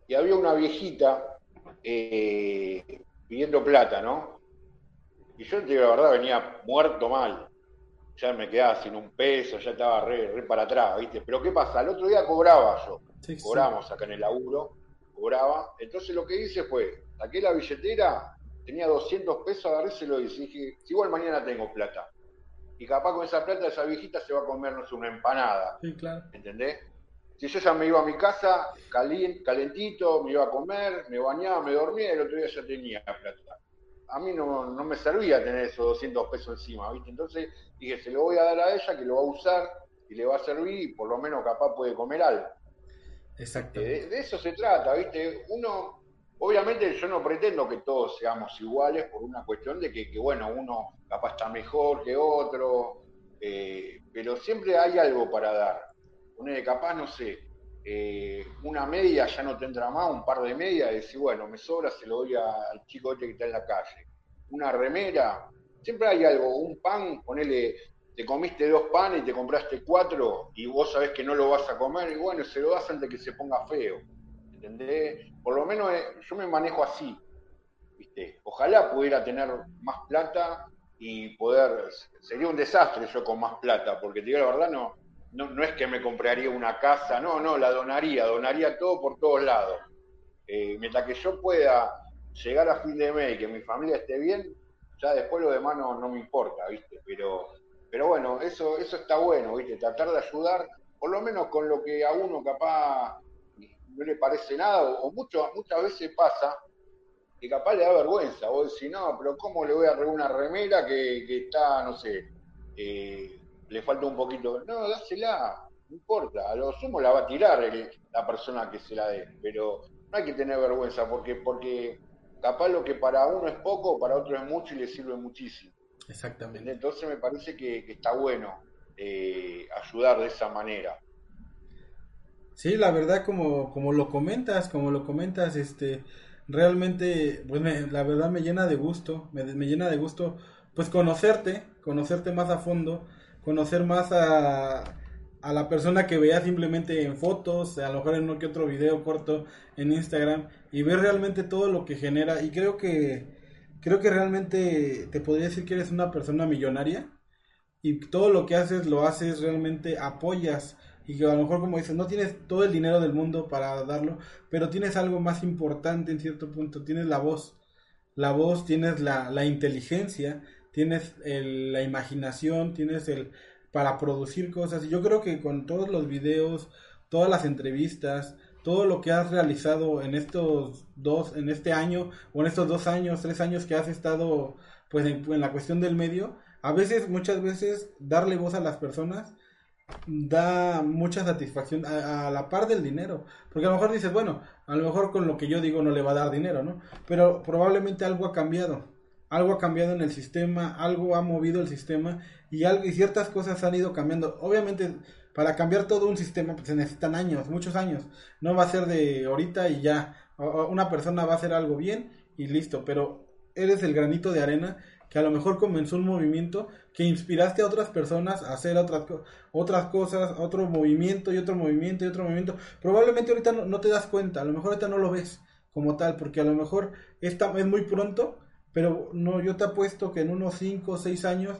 y había una viejita eh, pidiendo plata, ¿no? Y yo te digo la verdad, venía muerto mal. Ya me quedaba sin un peso, ya estaba re, re para atrás, ¿viste? Pero ¿qué pasa? El otro día cobraba yo cobramos acá en el laburo, cobraba. Entonces lo que hice fue, saqué la billetera, tenía 200 pesos, agarréselo y dije, si igual mañana tengo plata. Y capaz con esa plata esa viejita se va a comernos una empanada. Sí, claro. ¿Entendés? Si yo ya me iba a mi casa, calentito, me iba a comer, me bañaba, me dormía, y el otro día ya tenía plata. A mí no, no me servía tener esos 200 pesos encima, ¿viste? Entonces dije, se lo voy a dar a ella, que lo va a usar y le va a servir y por lo menos capaz puede comer algo. Exacto. De, eso se trata, ¿viste? Uno, obviamente yo no pretendo que todos seamos iguales por una cuestión de que, bueno, uno capaz está mejor que otro, eh, pero siempre hay algo para dar. Una de capaz, no sé, eh, una media ya no tendrá más, un par de medias, y decir, bueno, me sobra, se lo doy al chico este que está en la calle. Una remera, siempre hay algo, un pan, ponele te comiste dos panes y te compraste cuatro y vos sabés que no lo vas a comer y bueno, se lo das antes que se ponga feo. ¿Entendés? Por lo menos eh, yo me manejo así. ¿viste? Ojalá pudiera tener más plata y poder... Sería un desastre yo con más plata, porque te digo la verdad, no, no, no es que me compraría una casa, no, no, la donaría, donaría todo por todos lados. Eh, mientras que yo pueda llegar a fin de mes y que mi familia esté bien, ya después lo demás no, no me importa, ¿viste? Pero, pero bueno, eso, eso está bueno, ¿viste? Tratar de ayudar, por lo menos con lo que a uno capaz no le parece nada, o mucho, muchas veces pasa que capaz le da vergüenza, vos decís, no, pero ¿cómo le voy a arreglar una remera que, que está, no sé, eh, le falta un poquito? No, dásela, no importa, a lo sumo la va a tirar la persona que se la dé, pero no hay que tener vergüenza, porque, porque capaz lo que para uno es poco, para otro es mucho y le sirve muchísimo. Exactamente. Entonces me parece que, está bueno eh, ayudar de esa manera. Sí, la verdad como, como lo comentas, como lo comentas, este, realmente, pues la verdad me llena de gusto, me, me, llena de gusto, pues conocerte, conocerte más a fondo, conocer más a, a la persona que veía simplemente en fotos, a lo mejor en uno que otro video corto en Instagram, y ver realmente todo lo que genera, y creo que, creo que realmente te podría decir que eres una persona millonaria, y todo lo que haces lo haces realmente apoyas. Y que a lo mejor como dices, no tienes todo el dinero del mundo para darlo, pero tienes algo más importante en cierto punto, tienes la voz, la voz, tienes la, la inteligencia, tienes la imaginación, tienes el para producir cosas y yo creo que con todos los videos, todas las entrevistas, todo lo que has realizado en estos dos, en este año o en estos dos años, tres años que has estado pues en, en la cuestión del medio, a veces, muchas veces, darle voz a las personas da mucha satisfacción a, la par del dinero. Porque a lo mejor dices, bueno, a lo mejor con lo que yo digo no le va a dar dinero, ¿no? Pero probablemente algo ha cambiado. Algo ha cambiado en el sistema, algo ha movido el sistema y, algo, y ciertas cosas han ido cambiando. Obviamente, para cambiar todo un sistema pues, se necesitan años, muchos años. No va a ser de ahorita y ya. Una persona va a hacer algo bien y listo, pero eres el granito de arena que a lo mejor comenzó un movimiento que inspiraste a otras personas a hacer otras, otras cosas, otro movimiento y otro movimiento y otro movimiento. Probablemente ahorita no, te das cuenta, a lo mejor ahorita no lo ves como tal, porque a lo mejor esta es muy pronto, pero no, yo te apuesto que en unos 5 o 6 años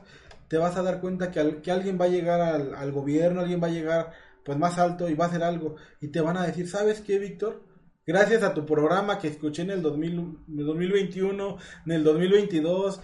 te vas a dar cuenta que, que alguien va a llegar al, al, gobierno, alguien va a llegar pues más alto y va a hacer algo y te van a decir, ¿sabes qué, Víctor? Gracias a tu programa que escuché en el 2021, en el 2022,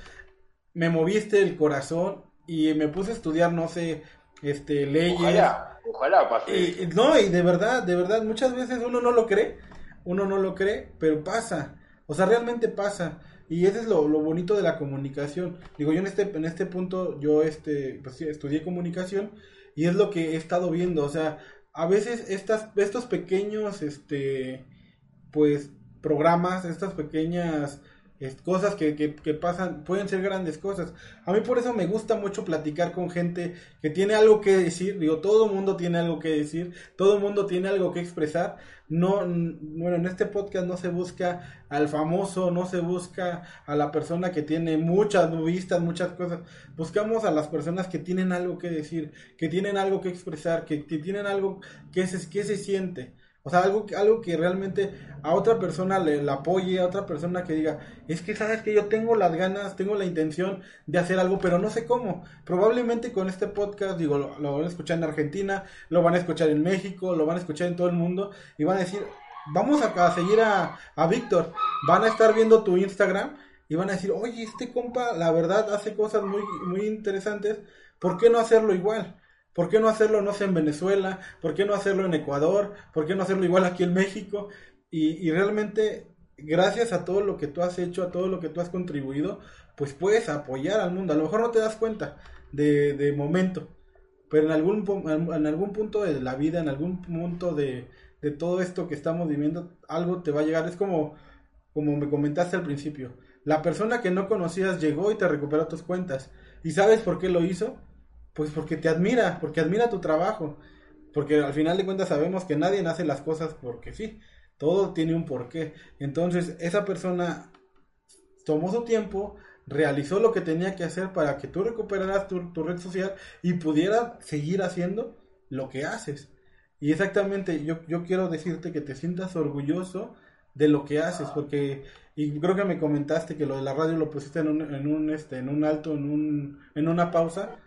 me moviste el corazón y me puse a estudiar, no sé, este, leyes. Ojalá, ojalá pase. Y, no, y de verdad, de verdad, muchas veces uno no lo cree, uno no lo cree, pero pasa. O sea, realmente pasa. Y ese es lo, lo bonito de la comunicación. Digo, yo en este, en este punto, yo este, pues, estudié comunicación y es lo que he estado viendo. O sea, a veces estas, estos pequeños, este, pues, programas, estas pequeñas cosas que, que, que, pasan, pueden ser grandes cosas. A mí por eso me gusta mucho platicar con gente que tiene algo que decir, digo, todo el mundo tiene algo que decir, todo el mundo tiene algo que expresar. No, bueno, en este podcast no se busca al famoso, no se busca a la persona que tiene muchas vistas, muchas cosas. Buscamos a las personas que tienen algo que decir, que tienen algo que expresar, que, que tienen algo que se, que se siente. O sea, algo, algo que realmente a otra persona le, apoye, a otra persona que diga, es que sabes que yo tengo las ganas, tengo la intención de hacer algo, pero no sé cómo. Probablemente con este podcast, digo, lo, van a escuchar en Argentina, lo van a escuchar en México, lo van a escuchar en todo el mundo y van a decir, vamos a, a seguir a, a Víctor, van a estar viendo tu Instagram y van a decir, oye, este compa, la verdad, hace cosas muy, muy interesantes, ¿por qué no hacerlo igual? ¿Por qué no hacerlo, no sé, en Venezuela? ¿Por qué no hacerlo en Ecuador? ¿Por qué no hacerlo igual aquí en México? Y, realmente, gracias a todo lo que tú has hecho, a todo lo que tú has contribuido, pues puedes apoyar al mundo. A lo mejor no te das cuenta de, de momento, pero en algún, en algún punto de la vida, en algún punto de, de todo esto que estamos viviendo, algo te va a llegar. Es como, como me comentaste al principio. La persona que no conocías llegó y te recuperó tus cuentas. ¿Y sabes por qué lo hizo? Pues porque te admira, porque admira tu trabajo. Porque al final de cuentas sabemos que nadie hace las cosas porque sí. Todo tiene un porqué. Entonces, esa persona tomó su tiempo, realizó lo que tenía que hacer para que tú recuperaras tu, red social y pudieras seguir haciendo lo que haces. Y exactamente, yo, yo quiero decirte que te sientas orgulloso de lo que haces, porque, y creo que me comentaste que lo de la radio lo pusiste en un, en un, este, en un alto, en un, en una pausa,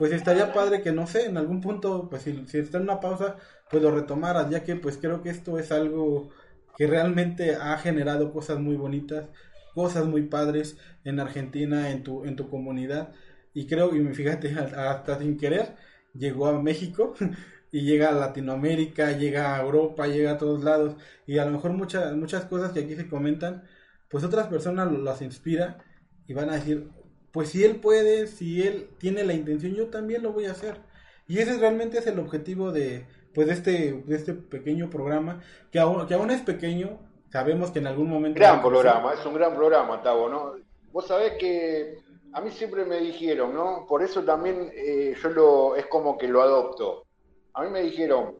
pues estaría padre que, no sé, en algún punto, pues si, si está en una pausa, pues lo retomaras, ya que pues creo que esto es algo que realmente ha generado cosas muy bonitas, cosas muy padres en Argentina, en tu, en tu comunidad. Y creo, y fíjate, hasta sin querer, llegó a México y llega a Latinoamérica, llega a Europa, llega a todos lados. Y a lo mejor muchas, muchas cosas que aquí se comentan, pues otras personas las inspira y van a decir, pues si él puede, si él tiene la intención, yo también lo voy a hacer. Y ese realmente es el objetivo de, pues de este, de este pequeño programa, que aún, que aún es pequeño, sabemos que en algún momento... Gran programa, es un gran programa, Tavo, ¿no? Vos sabés que a mí siempre me dijeron, ¿no? Por eso también eh, yo lo, es como que lo adopto. A mí me dijeron,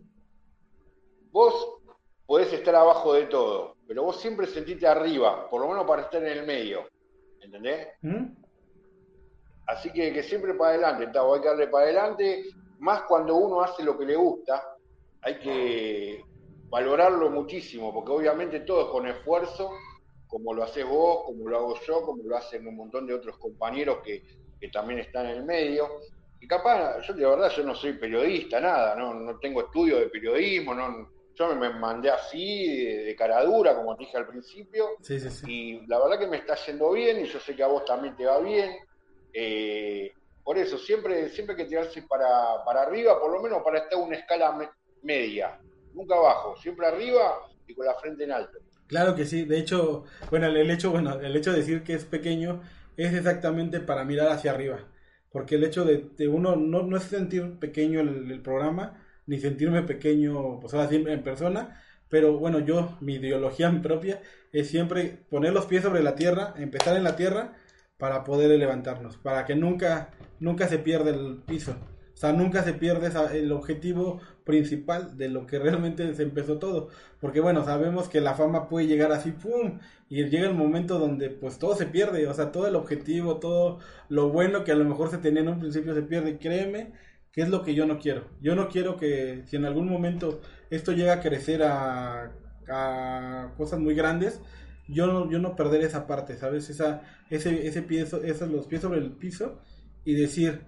vos podés estar abajo de todo, pero vos siempre sentite arriba, por lo menos para estar en el medio. ¿Entendés? ¿Mm? Así que, que siempre para adelante, Tavo, hay que darle para adelante, más cuando uno hace lo que le gusta, hay que valorarlo muchísimo, porque obviamente todo es con esfuerzo, como lo haces vos, como lo hago yo, como lo hacen un montón de otros compañeros que, también están en el medio. Y capaz, yo de verdad, yo no soy periodista, nada, no, no tengo estudio de periodismo, no, yo me mandé así, de, cara dura, como te dije al principio, y la verdad que me está yendo bien, y yo sé que a vos también te va bien. Eh, por eso, siempre, siempre hay que tirarse para, para arriba, por lo menos para estar en una escala media, nunca abajo, siempre arriba y con la frente en alto. Claro que sí, de hecho, bueno, el hecho, bueno, el hecho de decir que es pequeño es exactamente para mirar hacia arriba, porque el hecho de, uno no, no es sentir pequeño el, programa, ni sentirme pequeño, pues ahora siempre en persona, pero bueno, yo, mi ideología propia es siempre poner los pies sobre la tierra, empezar en la tierra para poder levantarnos, para que nunca, nunca se pierda el piso. O sea, nunca se pierde el objetivo principal de lo que realmente se empezó todo. Porque bueno, sabemos que la fama puede llegar así, ¡pum! Y llega el momento donde pues todo se pierde. O sea, todo el objetivo, todo lo bueno que a lo mejor se tenía en un principio se pierde. Créeme que es lo que yo no quiero. Yo no quiero que si en algún momento esto llega a crecer a, a cosas muy grandes, yo no, yo no perder esa parte, ¿sabes? Esa, ese, ese pie, esos los pies sobre el piso y decir,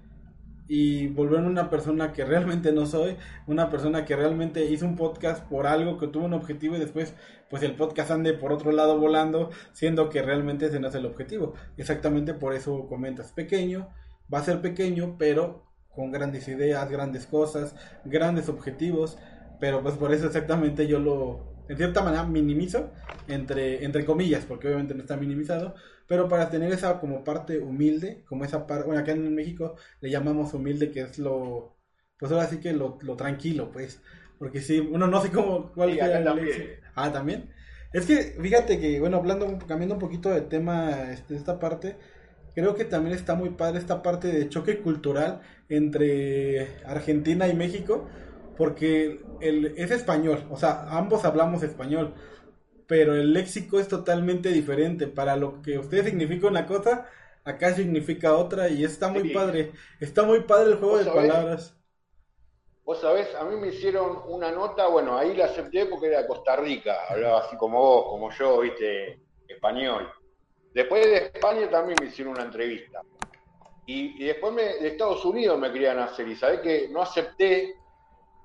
y volverme una persona que realmente no soy, una persona que realmente hizo un podcast por algo que tuvo un objetivo y después pues el podcast ande por otro lado volando, siendo que realmente ese no es el objetivo. Exactamente por eso comentas, pequeño, va a ser pequeño, pero con grandes ideas, grandes cosas, grandes objetivos, pero pues por eso exactamente yo lo, en cierta manera minimizo, entre, entre comillas, porque obviamente no está minimizado, pero para tener esa como parte humilde, como esa parte, bueno, acá en México le llamamos humilde, que es lo, pues ahora sí que lo, tranquilo, pues, porque si uno no sé cómo, cuál Ah, también. Es que, fíjate que, bueno, hablando, cambiando un poquito de tema, este, esta parte, creo que también está muy padre esta parte de choque cultural entre Argentina y México, porque el, es español, o sea, ambos hablamos español, pero el léxico es totalmente diferente. Para lo que usted significa una cosa, acá significa otra y está muy padre. Está muy padre el juego de palabras. Vos sabés, a mí me hicieron una nota, bueno, ahí la acepté porque era de Costa Rica, hablaba así como vos, como yo, viste, español. Después de España también me hicieron una entrevista. Y, después de Estados Unidos me querían hacer, y sabés que no acepté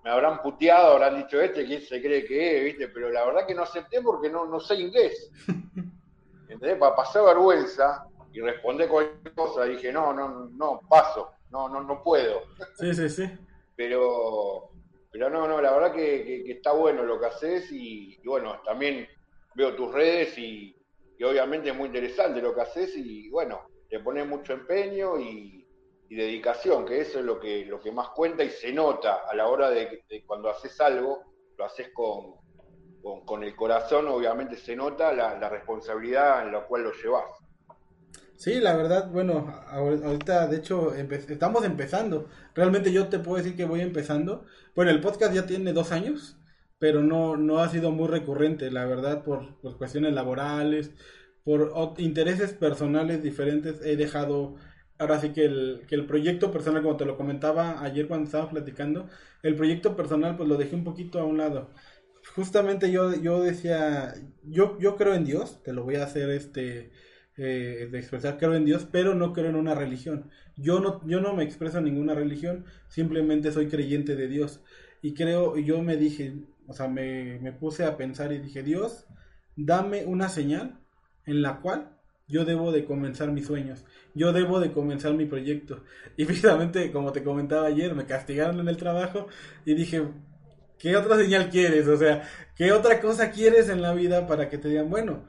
me habrán puteado, habrán dicho este, ¿quién se cree que es? ¿viste? Pero la verdad que no acepté porque no, no sé inglés. ¿Entendés? Para pasar vergüenza y responder cualquier cosa, dije, no, no, no, paso, no, no, no puedo. Sí, sí, sí. Pero, pero no, no, la verdad que, está bueno lo que haces y, bueno, también veo tus redes y, y obviamente es muy interesante lo que haces y bueno, te pones mucho empeño y, y dedicación, que eso es lo que, lo que más cuenta y se nota a la hora de, cuando haces algo, lo haces con, con, el corazón, obviamente se nota la, responsabilidad en la cual lo llevas. Sí, la verdad, bueno, ahorita de hecho estamos empezando. Realmente yo te puedo decir que voy empezando. Bueno, el podcast ya tiene dos años, pero no, no ha sido muy recurrente, la verdad, por, por cuestiones laborales, por intereses personales diferentes. He dejado ahora sí que el, que el proyecto personal, como te lo comentaba ayer cuando estábamos platicando, el proyecto personal pues lo dejé un poquito a un lado. Justamente yo, yo decía, yo, yo creo en Dios, te lo voy a hacer este eh, de expresar creo en Dios, pero no creo en una religión. Yo no, yo no me expreso en ninguna religión, simplemente soy creyente de Dios. Y creo, yo me dije, o sea, me, me puse a pensar y dije, Dios, dame una señal en la cual yo debo de comenzar mis sueños, yo debo de comenzar mi proyecto. Y precisamente, como te comentaba ayer, me castigaron en el trabajo y dije, ¿qué otra señal quieres? O sea, ¿qué otra cosa quieres en la vida para que te digan, bueno,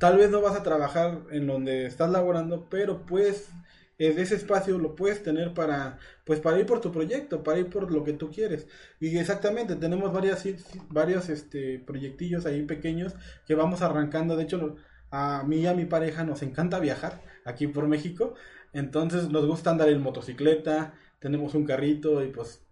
Tal vez no vas a trabajar en donde estás laborando, pero pues ese espacio lo puedes tener para pues para ir por tu proyecto, para ir por lo que tú quieres. Y exactamente, tenemos varias varios este proyectillos ahí pequeños que vamos arrancando, de hecho a mí y a mi pareja nos encanta viajar aquí por México, entonces nos gusta andar en motocicleta, tenemos un carrito y pues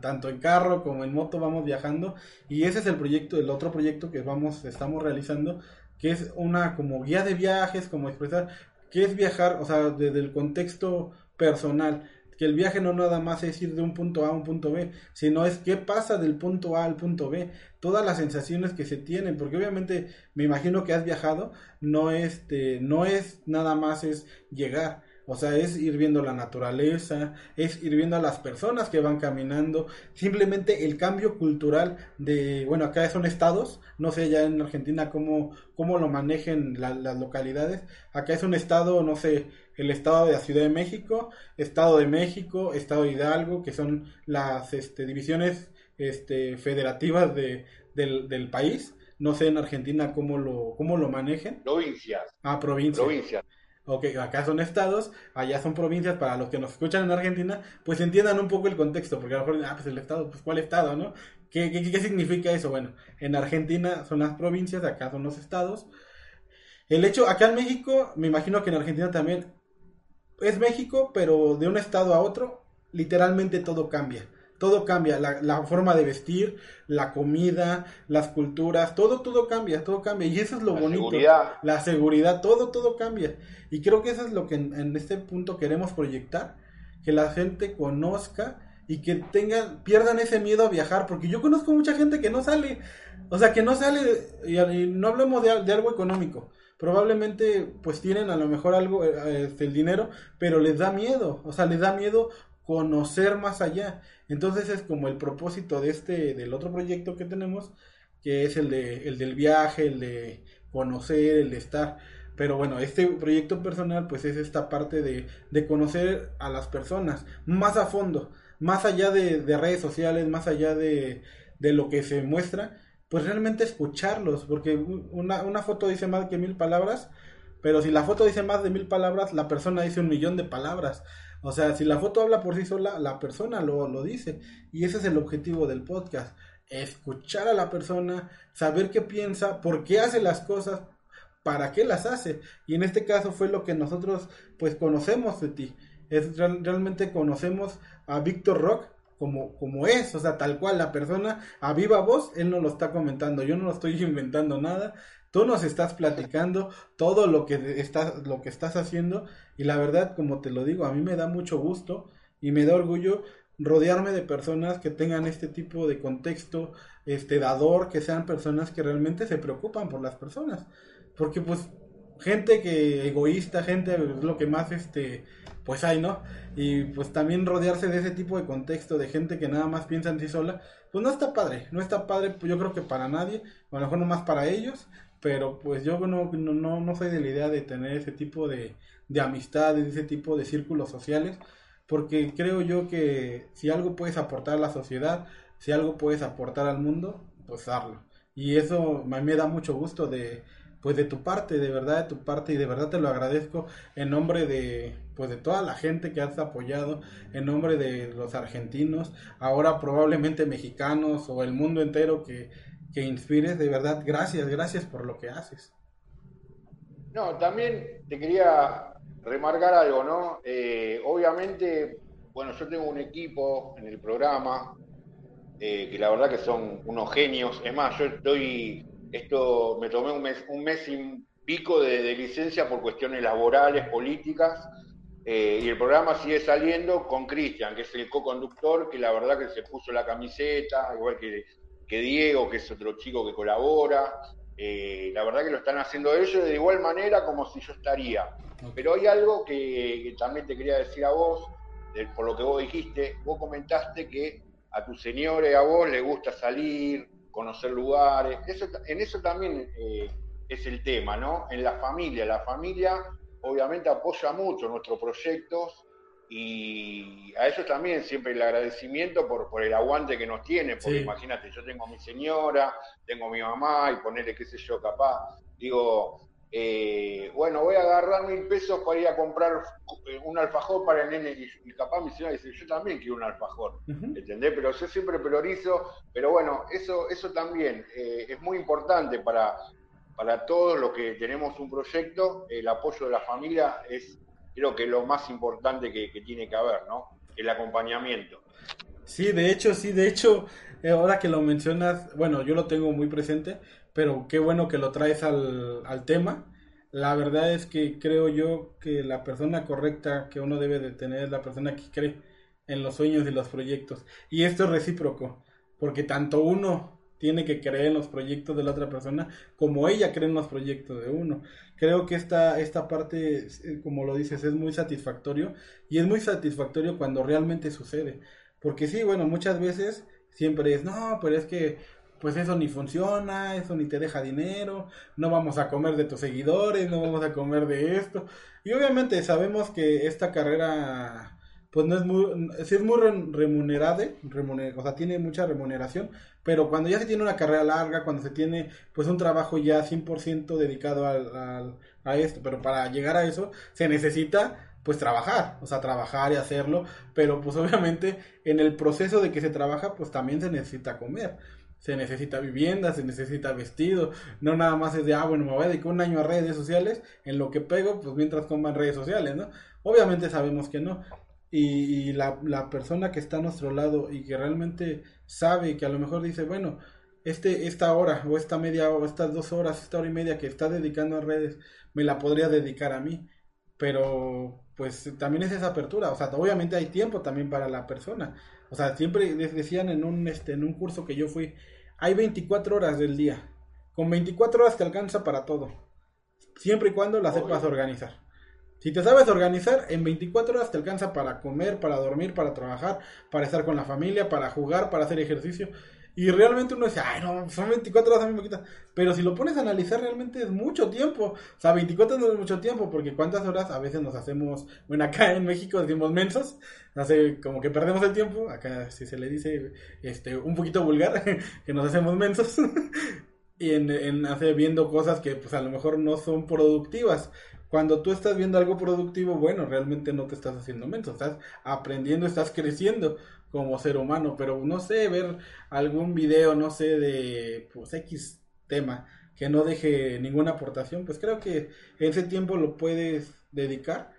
tanto en carro como en moto vamos viajando. Y ese es el proyecto, el otro proyecto que vamos estamos realizando que es una como guía de viajes, como expresar qué es viajar, o sea, desde el contexto personal, que el viaje no nada más es ir de un punto A a un punto B, sino es qué pasa del punto A al punto B, todas las sensaciones que se tienen, porque obviamente me imagino que has viajado, no este, no es nada más es llegar, o sea, es ir viendo la naturaleza, es ir viendo a las personas que van caminando, simplemente el cambio cultural de, bueno, acá son estados, no sé ya en Argentina cómo, cómo lo manejen las localidades, acá es un estado, no sé, el estado de la Ciudad de México, Estado de México, Estado de Hidalgo, que son las este, divisiones este, federativas de, del, del país, no sé en Argentina cómo lo, cómo lo manejen. Provincias. Ah, provincias. Provincias ok, acá son estados, allá son provincias, para los que nos escuchan en Argentina, pues entiendan un poco el contexto, porque a lo mejor, ah, pues el estado, pues ¿cuál estado, no? ¿Qué, qué, qué significa eso? Bueno, en Argentina son las provincias, acá son los estados. El hecho, acá en México, me imagino que en Argentina también, es México, pero de un estado a otro, literalmente todo cambia todo cambia, la, la, forma de vestir, la comida, las culturas, todo, todo cambia, todo cambia. Y eso es lo la bonito. Seguridad. La seguridad, todo, todo cambia. Y creo que eso es lo que en, este punto queremos proyectar, que la gente conozca y que tengan, pierdan ese miedo a viajar, porque yo conozco mucha gente que no sale, o sea, que no sale, y, no hablemos de, de, algo económico, probablemente pues tienen a lo mejor algo, eh, este, el dinero, pero les da miedo, o sea, les da miedo conocer más allá. Entonces es como el propósito de este, del otro proyecto que tenemos, que es el, de, el del viaje, el de conocer, el de estar. Pero bueno, este proyecto personal pues es esta parte de, de conocer a las personas más a fondo, más allá de, de redes sociales, más allá de, de, lo que se muestra, pues realmente escucharlos, porque una, una foto dice más que mil palabras, pero si la foto dice más de mil palabras, la persona dice un millón de palabras. O sea, si la foto habla por sí sola, la persona lo, lo dice. Y ese es el objetivo del podcast. Escuchar a la persona, saber qué piensa, por qué hace las cosas, para qué las hace. Y en este caso fue lo que nosotros pues conocemos de ti. Es realmente conocemos a Víctor Rock como, como es, o sea, tal cual la persona a viva voz, él no lo está comentando, yo no lo estoy inventando nada, Tú nos estás platicando todo lo que estás, lo que estás haciendo y la verdad, como te lo digo, a mí me da mucho gusto y me da orgullo rodearme de personas que tengan este tipo de contexto, este dador, que sean personas que realmente se preocupan por las personas, porque pues gente que egoísta, gente es lo que más este pues hay, ¿no? Y pues también rodearse de ese tipo de contexto, de gente que nada más piensa en sí sola, pues no está padre, no está padre, pues yo creo que para nadie, a lo mejor no más para ellos, pero pues yo no, no, no soy de la idea de tener ese tipo de, de amistades, ese tipo de círculos sociales, porque creo yo que si algo puedes aportar a la sociedad, si algo puedes aportar al mundo, pues hazlo. Y eso me da mucho gusto de, pues de tu parte, de verdad de tu parte, y de verdad te lo agradezco en nombre de, pues de toda la gente que has apoyado, en nombre de los argentinos, ahora probablemente mexicanos o el mundo entero que que inspires, de verdad, gracias, gracias por lo que haces. No, también te quería remarcar algo, ¿no? Eh, obviamente, bueno, yo tengo un equipo en el programa eh, que la verdad que son unos genios. Es más, yo estoy, esto me tomé un mes, un mes y pico de, licencia por cuestiones laborales, políticas, eh, y el programa sigue saliendo con Cristian, que es el co-conductor, que la verdad que se puso la camiseta, igual que que Diego, que es otro chico que colabora. Eh, la verdad que lo están haciendo ellos de igual manera como si yo estaría. Pero hay algo que, también te quería decir a vos, por lo que vos dijiste, vos comentaste que a tu señora y a vos le gusta salir, conocer lugares, eso, en eso también eh, es el tema, ¿no? En la familia, la familia obviamente apoya mucho nuestros proyectos y a eso también siempre el agradecimiento por, por el aguante que nos tiene, porque imagínate, yo tengo a mi señora, tengo a mi mamá y ponerle, qué sé yo, capaz, digo, eh, bueno, voy a agarrar mil pesos para ir a comprar un alfajor para el nene y, capaz mi señora dice, yo también quiero un alfajor, ¿entendés? Pero yo siempre priorizo, pero bueno, eso, eso también eh, es muy importante para, para todos los que tenemos un proyecto, el apoyo de la familia es creo que lo más importante que, tiene que haber, ¿no? El acompañamiento. Sí, de hecho, sí, de hecho, eh, ahora que lo mencionas, bueno, yo lo tengo muy presente, pero qué bueno que lo traes al, al tema. La verdad es que creo yo que la persona correcta que uno debe de tener es la persona que cree en los sueños y los proyectos. Y esto es recíproco, porque tanto uno tiene que creer en los proyectos de la otra persona como ella cree en los proyectos de uno. Creo que esta, esta parte, eh, como lo dices, es muy satisfactorio y es muy satisfactorio cuando realmente sucede. Porque sí, bueno, muchas veces siempre es, no, pero es que pues eso ni funciona, eso ni te deja dinero, no vamos a comer de tus seguidores, no vamos a comer de esto. Y obviamente sabemos que esta carrera pues no es muy, sí es muy remunerada, o sea, tiene mucha remuneración, pero cuando ya se tiene una carrera larga, cuando se tiene pues un trabajo ya 100% dedicado al, a esto, pero para llegar a eso se necesita pues trabajar, o sea, trabajar y hacerlo, pero pues obviamente en el proceso de que se trabaja pues también se necesita comer. Se necesita vivienda, se necesita vestido, no nada más es de, ah, bueno, me voy a dedicar un año a redes sociales, en lo que pego, pues mientras coman redes sociales, ¿no? Obviamente sabemos que no, y, la, la, persona que está a nuestro lado y que realmente sabe que a lo mejor dice, bueno, este, esta hora o esta media o estas dos horas, esta hora y media que está dedicando a redes, me la podría dedicar a mí. Pero pues también es esa apertura, o sea, obviamente hay tiempo también para la persona. O sea, siempre decían en un, este, en un curso que yo fui, hay 24 horas del día. Con 24 horas te alcanza para todo. Siempre y cuando la sepas organizar. Si te sabes organizar, en 24 horas te alcanza para comer, para dormir, para trabajar, para estar con la familia, para jugar, para hacer ejercicio. Y realmente uno dice, ay, no, son 24 horas a mí me quita. Pero si lo pones a analizar, realmente es mucho tiempo. O sea, 24 no es mucho tiempo, porque cuántas horas a veces nos hacemos, bueno, acá en México decimos mensos, hace como que perdemos el tiempo. Acá, si se le dice, este, un poquito vulgar, que nos hacemos mensos. y en, hace viendo cosas que, pues, a lo mejor no son productivas. Cuando tú estás viendo algo productivo, bueno, realmente no te estás haciendo menso, estás aprendiendo, estás creciendo como ser humano, pero no sé, ver algún video, no sé, de pues X tema que no deje ninguna aportación, pues creo que ese tiempo lo puedes dedicar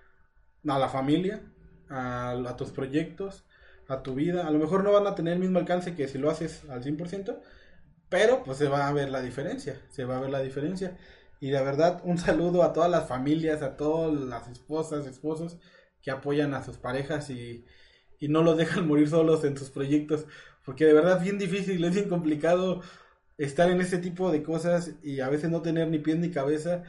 a la familia, a, tus proyectos, a tu vida. A lo mejor no van a tener el mismo alcance que si lo haces al 100%, pero pues se va a ver la diferencia, se va a ver la diferencia. Y de verdad, un saludo a todas las familias, a todas las esposas, esposos que apoyan a sus parejas y, y no los dejan morir solos en sus proyectos. Porque de verdad es bien difícil, es bien complicado estar en este tipo de cosas y a veces no tener ni pies ni cabeza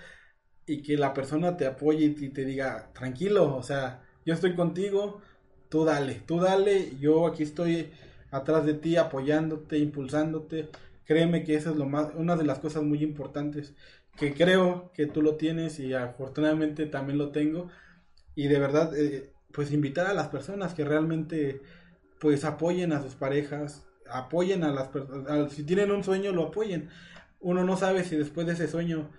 y que la persona te apoye y te diga, tranquilo, o sea, yo estoy contigo, tú dale, tú dale, yo aquí estoy atrás de ti apoyándote, impulsándote. Créeme que esa es lo más, una de las cosas muy importantes que creo que tú lo tienes y afortunadamente también lo tengo. Y de verdad, eh, pues invitar a las personas que realmente pues apoyen a sus parejas, apoyen a las personas, si tienen un sueño lo apoyen. Uno no sabe si después de ese sueño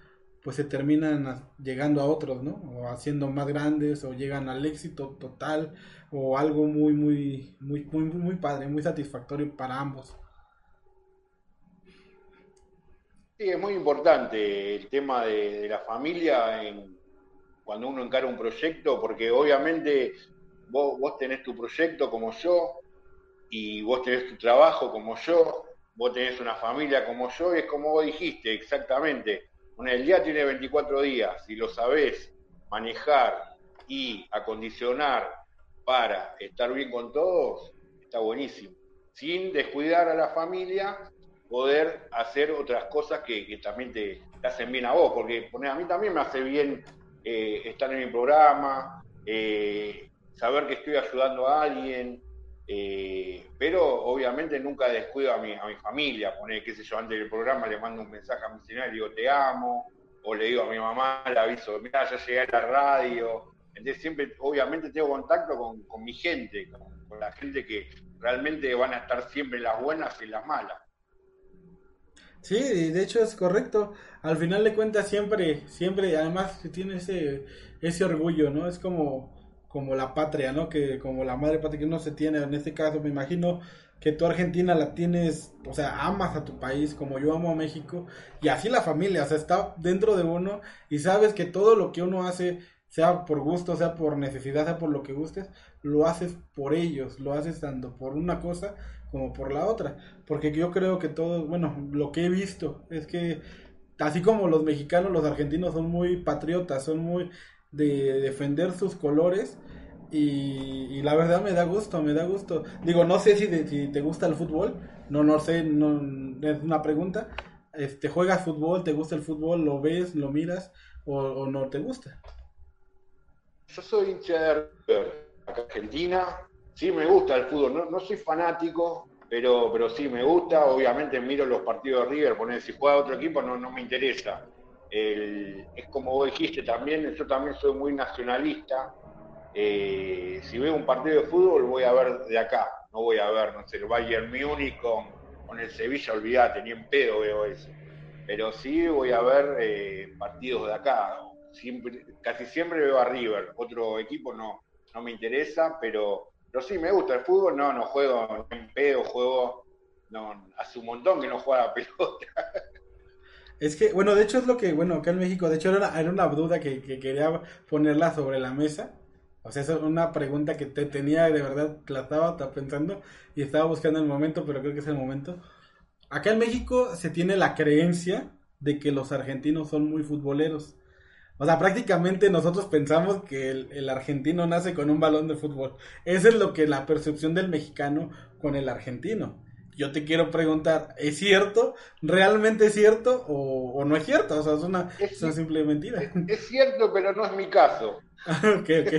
pues se terminan llegando a otros, ¿no? O haciendo más grandes o llegan al éxito total o algo muy muy muy muy muy padre, muy satisfactorio para ambos. Sí, es muy importante el tema de, la familia cuando uno encara un proyecto, porque obviamente vos, vos tenés tu proyecto como yo, y vos tenés tu trabajo como yo, vos tenés una familia como yo, y es como vos dijiste, exactamente. el día tiene 24 días, si lo sabés manejar y acondicionar para estar bien con todos, está buenísimo. Sin descuidar a la familia poder hacer otras cosas que, también te, hacen bien a vos, porque a mí también me hace bien eh, estar en mi programa, eh, saber que estoy ayudando a alguien, eh, pero obviamente nunca descuido a mi, a mi familia, poner, qué sé yo, antes del programa le mando un mensaje a mi señora y digo te amo, o le digo a mi mamá, le aviso, mira, ya llegué a la radio, entonces siempre, obviamente tengo contacto con, mi gente, con la gente que realmente van a estar siempre las buenas y las malas. Sí, de hecho es correcto. Al final de cuentas siempre, siempre, además tiene ese, ese orgullo, ¿no? Es como, como la patria, ¿no? Que como la madre patria que uno se tiene. En este caso me imagino que tú Argentina la tienes, o sea, amas a tu país como yo amo a México. Y así la familia, o sea, está dentro de uno y sabes que todo lo que uno hace, sea por gusto, sea por necesidad, sea por lo que gustes, lo haces por ellos, lo haces tanto por una cosa como por la otra. Porque yo creo que todo, bueno, lo que he visto es que así como los mexicanos, los argentinos son muy patriotas, son muy de defender sus colores. Y, la verdad me da gusto, me da gusto. Digo, no sé si, si te gusta el fútbol, no, no sé, no, es una pregunta. Este, ¿Juegas fútbol? ¿Te gusta el fútbol? ¿Lo ves? ¿Lo miras? ¿O, no te gusta? Yo soy hincha de Argentina, sí me gusta el fútbol, no, no soy fanático, pero, pero sí me gusta. Obviamente miro los partidos de River, poner si juega otro equipo no, no me interesa. es como vos dijiste también, yo también soy muy nacionalista. Eh, si veo un partido de fútbol, voy a ver de acá, no voy a ver, no sé, el Bayern Múnich con, con el Sevilla, olvídate, ni en pedo veo eso. Pero sí voy a ver eh, partidos de acá. Casi siempre veo a River, otro equipo no, no me interesa, pero, pero sí me gusta el fútbol, no, no juego en pedo, juego, no, hace montón que no juega la pelota. Es que, bueno, de hecho es lo que, bueno, acá en México, de hecho era, era una duda que, quería ponerla sobre la mesa. O sea, es una pregunta que te tenía de verdad, la estaba, estaba pensando y estaba buscando el momento, pero creo que es el momento. Acá en México se tiene la creencia de que los argentinos son muy futboleros. O sea, prácticamente nosotros pensamos que el, argentino nace con un balón de fútbol. Esa es lo que la percepción del mexicano con el argentino. Yo te quiero preguntar, ¿es cierto? ¿Realmente es cierto o, no es cierto? O sea, es una, simple mentira. Es, cierto, pero no es mi caso. ok, ok.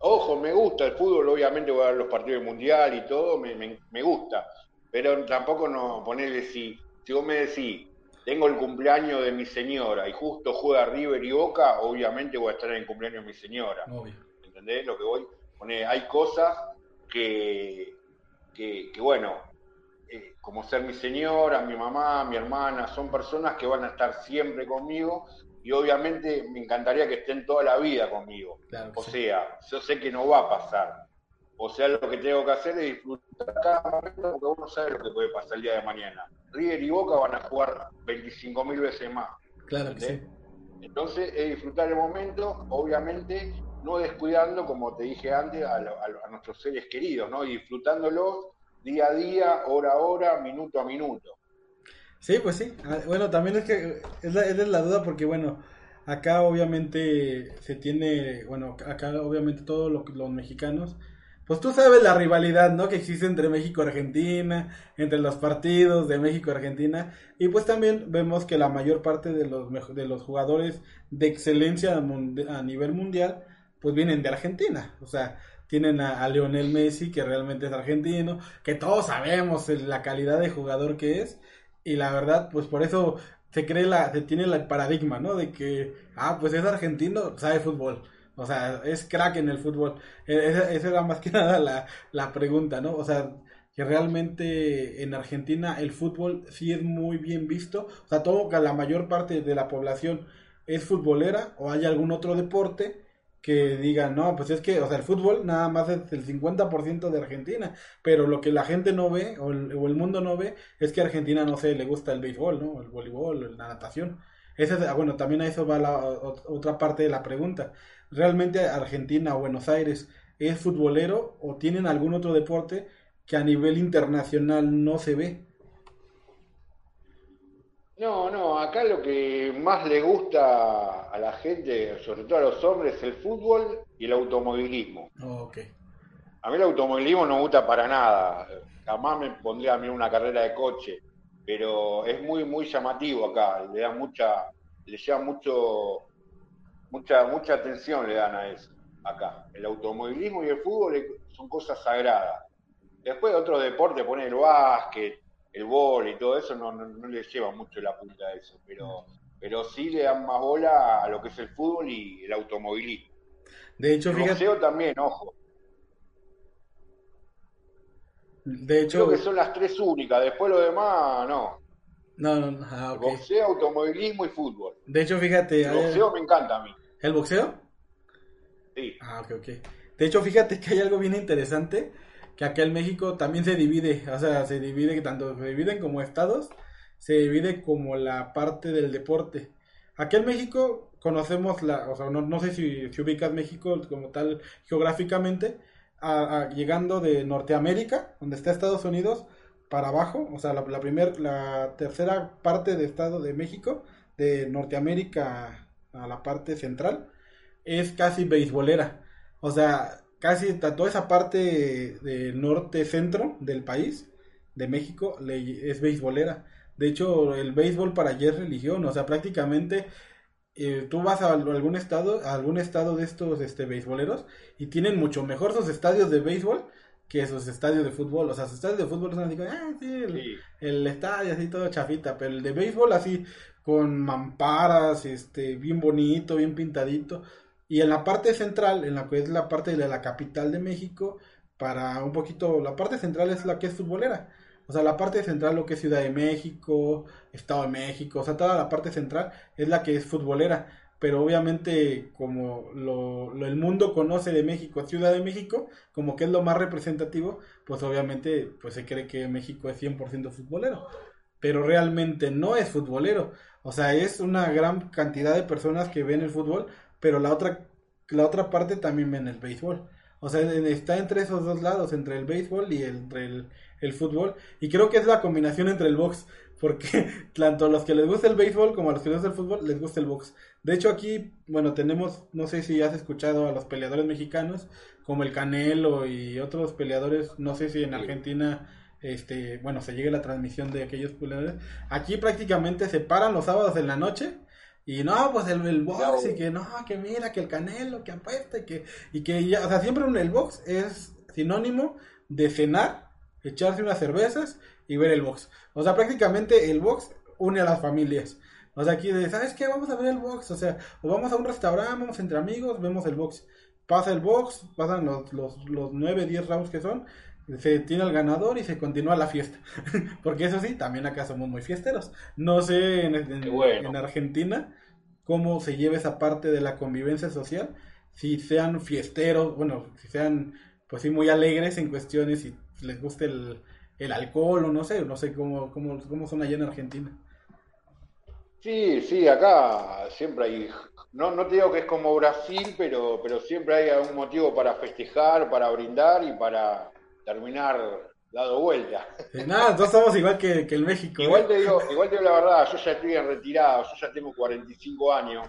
Ojo, me gusta el fútbol, obviamente voy a ver los partidos mundial y todo, me, me, gusta. Pero tampoco no ponerle si, si vos me decís, tengo el cumpleaños de mi señora y justo juega River y Boca, obviamente voy a estar en el cumpleaños de mi señora. ¿Entendés lo que voy? Pone, hay cosas que, que, bueno, eh, como ser mi señora, mi mamá, mi hermana, son personas que van a estar siempre conmigo y obviamente me encantaría que estén toda la vida conmigo. o sea, yo sé que no va a pasar. O sea, lo que tengo que hacer es disfrutar cada momento porque uno sabe lo que puede pasar el día de mañana. River y Boca van a jugar 25.000 veces más. Claro que sí. Entonces, es disfrutar el momento, obviamente, no descuidando, como te dije antes, a, nuestros seres queridos, ¿no? Y disfrutándolos día a día, hora a hora, minuto a minuto. Sí, pues sí. Ah, bueno, también es que es la, es la duda porque, bueno, acá obviamente se tiene, bueno, acá obviamente todos los mexicanos pues tú sabes la rivalidad, ¿no? Que existe entre México y Argentina, entre los partidos de México y Argentina. Y pues también vemos que la mayor parte de los, de los jugadores de excelencia a nivel mundial, pues vienen de Argentina. O sea, tienen a, a, Lionel Messi, que realmente es argentino, que todos sabemos la calidad de jugador que es. Y la verdad, pues por eso se cree la, se tiene el paradigma, ¿no? De que, ah, pues es argentino, sabe fútbol. O sea, es crack en el fútbol. E, esa, era más que nada la, la pregunta, ¿no? O sea, que realmente en Argentina el fútbol sí es muy bien visto. O sea, todo que la mayor parte de la población es futbolera o hay algún otro deporte que diga, no, pues es que, o sea, el fútbol nada más es el 50% de Argentina, pero lo que la gente no ve o el, mundo no ve es que Argentina, no sé, le gusta el béisbol, ¿no? El voleibol, la natación. Ese, bueno, también a eso va la otra parte de la pregunta. ¿Realmente Argentina o Buenos Aires es futbolero o tienen algún otro deporte que a nivel internacional no se ve? No, no, acá lo que más le gusta a la gente, sobre todo a los hombres, es el fútbol y el automovilismo. Oh, okay. A mí el automovilismo no me gusta para nada. jamás me pondría a mí una carrera de coche, pero es muy, muy llamativo acá, le da mucha, le lleva mucho, mucha, mucha atención le dan a eso acá. El automovilismo y el fútbol son cosas sagradas. Después otros deportes, poner el básquet, el bol y todo eso, no, no, le lleva mucho la punta a eso, pero, pero sí le dan más bola a lo que es el fútbol y el automovilismo. De hecho, el boxeo también, ojo. De hecho, Creo que son las tres únicas, después lo demás no. No, no, no. Ah, Boxeo, automovilismo y fútbol. De hecho, fíjate. El boxeo me encanta a mí. ¿El boxeo? Sí. Ah, ok, ok. De hecho, fíjate que hay algo bien interesante, que acá en México también se divide, o sea, se divide, tanto se dividen como estados, se divide como la parte del deporte. Aquí en México conocemos la, o sea, no, sé si, si, ubicas México como tal geográficamente, llegando de Norteamérica, donde está Estados Unidos, para abajo, o sea, la, la, la tercera parte de Estado de México, de Norteamérica a la parte central, es casi beisbolera. O sea, casi toda esa parte de norte-centro del país, de México, es beisbolera. De hecho, el béisbol para allí es religión, o sea, prácticamente eh, tú vas a algún estado, a algún estado de estos este, beisboleros y tienen mucho mejor sus estadios de béisbol que sus estadios de fútbol. O sea, sus estadios de fútbol son así, ah, sí, el, estadio así todo chafita, pero el de béisbol así con mamparas, este, bien bonito, bien pintadito. Y en la parte central, en la que es la parte de la capital de México, para un poquito, la parte central es la que es futbolera. O sea, la parte central, lo que es Ciudad de México, Estado de México, o sea, toda la parte central es la que es futbolera. Pero obviamente, como lo, el mundo conoce de México, Ciudad de México, como que es lo más representativo, pues obviamente pues se cree que México es 100% futbolero. Pero realmente no es futbolero. O sea, es una gran cantidad de personas que ven el fútbol, pero la otra, la otra parte también ven el béisbol. O sea, está entre esos dos lados, entre el béisbol y entre el, el fútbol. Y creo que es la combinación entre el box. Porque tanto a los que les gusta el béisbol como a los que les gusta el fútbol les gusta el box. De hecho aquí, bueno, tenemos, no sé si has escuchado a los peleadores mexicanos como el Canelo y otros peleadores, no sé si en Argentina, este, bueno, se llegue la transmisión de aquellos peleadores. Aquí prácticamente se paran los sábados en la noche y no, pues el, el box y que no, que mira, que el Canelo, que apuesta y que, y que ya, o sea, siempre el box es sinónimo de cenar echarse unas cervezas y ver el box. O sea, prácticamente el box une a las familias. O sea, aquí de, ¿sabes qué? Vamos a ver el box. O sea, o vamos a un restaurante, vamos entre amigos, vemos el box. Pasa el box, pasan los, los, los 9, 10 rounds que son, se tiene al ganador y se continúa la fiesta. Porque eso sí, también acá somos muy fiesteros. No sé en, en, Argentina cómo se lleva esa parte de la convivencia social. Si sean fiesteros, bueno, si sean, pues sí, muy alegres en cuestiones y les guste el, el alcohol o no sé, no sé cómo, cómo, cómo son allá en Argentina. Sí, sí, acá siempre hay, no, no te digo que es como Brasil, pero, pero siempre hay algún motivo para festejar, para brindar y para terminar dado vuelta. nada, todos somos igual que, que el México. Igual, ¿eh? te digo, igual te digo la verdad, yo ya estoy en retirado, yo ya tengo 45 años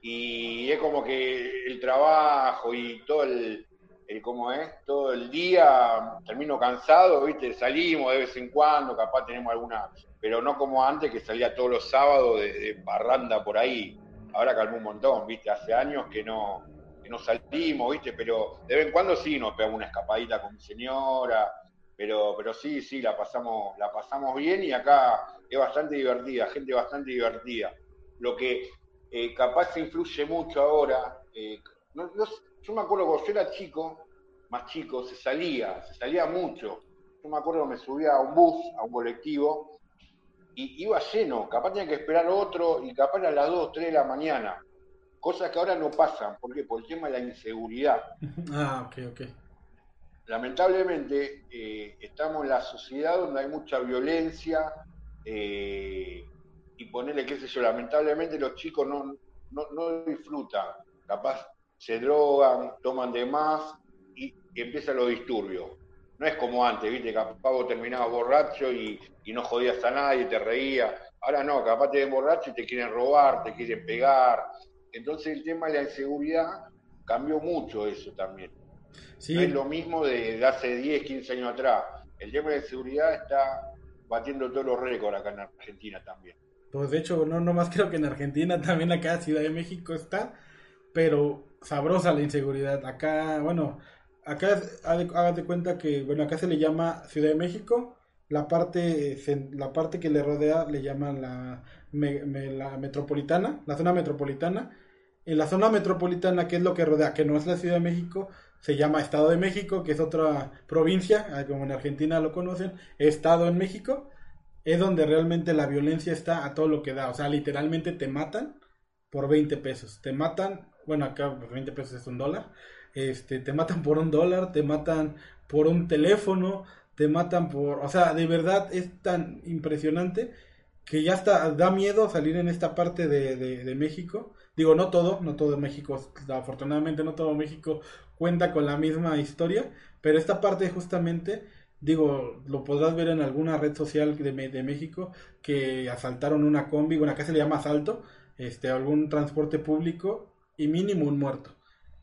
y es como que el trabajo y todo el, el cómo es, todo el día termino cansado, ¿viste? Salimos de vez en cuando, capaz tenemos alguna, pero no como antes que salía todos los sábados de, barranda por ahí. Ahora calmó un montón, ¿viste? Hace años que no, que no salimos, ¿viste? Pero de vez en cuando sí nos pegamos una escapadita con mi señora, pero, pero sí, sí, la pasamos, la pasamos bien y acá es bastante divertida, gente bastante divertida. Lo que eh, capaz se influye mucho ahora, eh, no, no, yo me acuerdo cuando yo era chico, más chico, se salía, se salía mucho. Yo me acuerdo que me subía a un bus, a un colectivo, y iba lleno, capaz tenía que esperar otro, y capaz a las 2, 3 de la mañana. Cosas que ahora no pasan, ¿por qué? Por el tema de la inseguridad. Ah, ok, ok. Lamentablemente, eh, estamos en la sociedad donde hay mucha violencia, eh, y ponerle, qué sé yo, lamentablemente los chicos no, no, no disfrutan. Capaz se drogan, toman de más y, empiezan los disturbios. No es como antes, viste, capaz vos terminabas borracho y, no jodías a nadie, te reías. Ahora no, capaz te ven borracho y te quieren robar, te quieren pegar. Entonces el tema de la inseguridad cambió mucho eso también. No es lo mismo de, hace 10, 15 años atrás. el tema de seguridad está batiendo todos los récords acá en Argentina también. Pues de hecho, no más creo que en Argentina, también acá en Ciudad de México está, pero sabrosa la inseguridad. Acá, bueno, acá hágate cuenta que, bueno, acá se le llama Ciudad de México, la parte, la parte que le rodea le llaman la, la metropolitana, la zona metropolitana. En la zona metropolitana, que es lo que rodea, que no es la Ciudad de México, se llama Estado de México, que es otra provincia, ah, como en Argentina lo conocen, Estado en México, es donde realmente la violencia está a todo lo que da. O sea, literalmente te matan por 20 pesos. Te matan, bueno, acá 20 pesos es un dólar. Este, te matan por un dólar, te matan por un teléfono, te matan por, o sea, de verdad es tan impresionante que ya está, da miedo salir en esta parte de, de, México. Digo, no todo, no todo México, afortunadamente no todo México cuenta con la misma historia, pero esta parte justamente, digo, lo podrás ver en alguna red social de, de México que asaltaron una combi, bueno, acá se le llama asalto, este, algún transporte público y mínimo un muerto.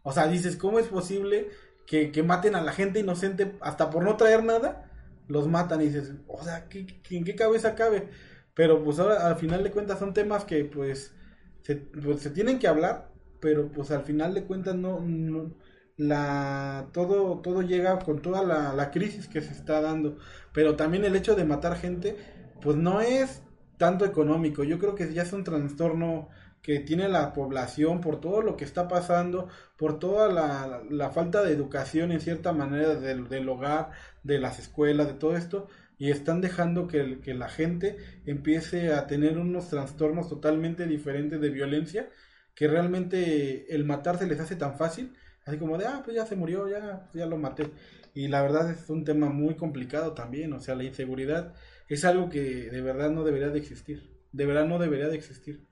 O sea, dices, ¿cómo es posible que, que maten a la gente inocente hasta por no traer nada? Los matan y dices, o sea, ¿qué, en qué cabeza cabe? Pero pues ahora al final de cuentas son temas que pues se, pues, se tienen que hablar, pero pues al final de cuentas no, no la todo todo llega con toda la, la, crisis que se está dando pero también el hecho de matar gente pues no es tanto económico yo creo que ya es un trastorno que tiene la población por todo lo que está pasando por toda la, la falta de educación en cierta manera del, del, hogar de las escuelas de todo esto y están dejando que, que la gente empiece a tener unos trastornos totalmente diferentes de violencia que realmente el matarse les hace tan fácil Así como de, ah, pues ya se murió, ya, ya lo maté. Y la verdad es un tema muy complicado también, o sea, la inseguridad es algo que de verdad no debería de existir. De verdad no debería de existir.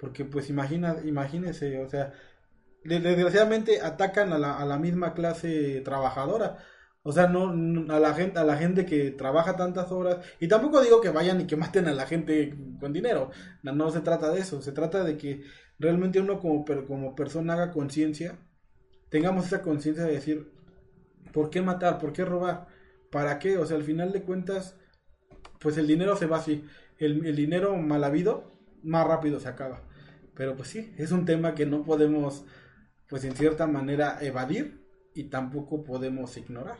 Porque pues imagina, imagínese, o sea, desgraciadamente atacan a la, a la misma clase trabajadora. O sea, no, a la gente, a la gente que trabaja tantas horas. Y tampoco digo que vayan y que maten a la gente con dinero. No, no se trata de eso. Se trata de que realmente uno como, como persona haga conciencia tengamos esa conciencia de decir, ¿por qué matar? ¿Por qué robar? ¿Para qué? O sea, al final de cuentas, pues el dinero se va así. El, el dinero mal habido, más rápido se acaba. Pero pues sí, es un tema que no podemos, pues en cierta manera, evadir y tampoco podemos ignorar.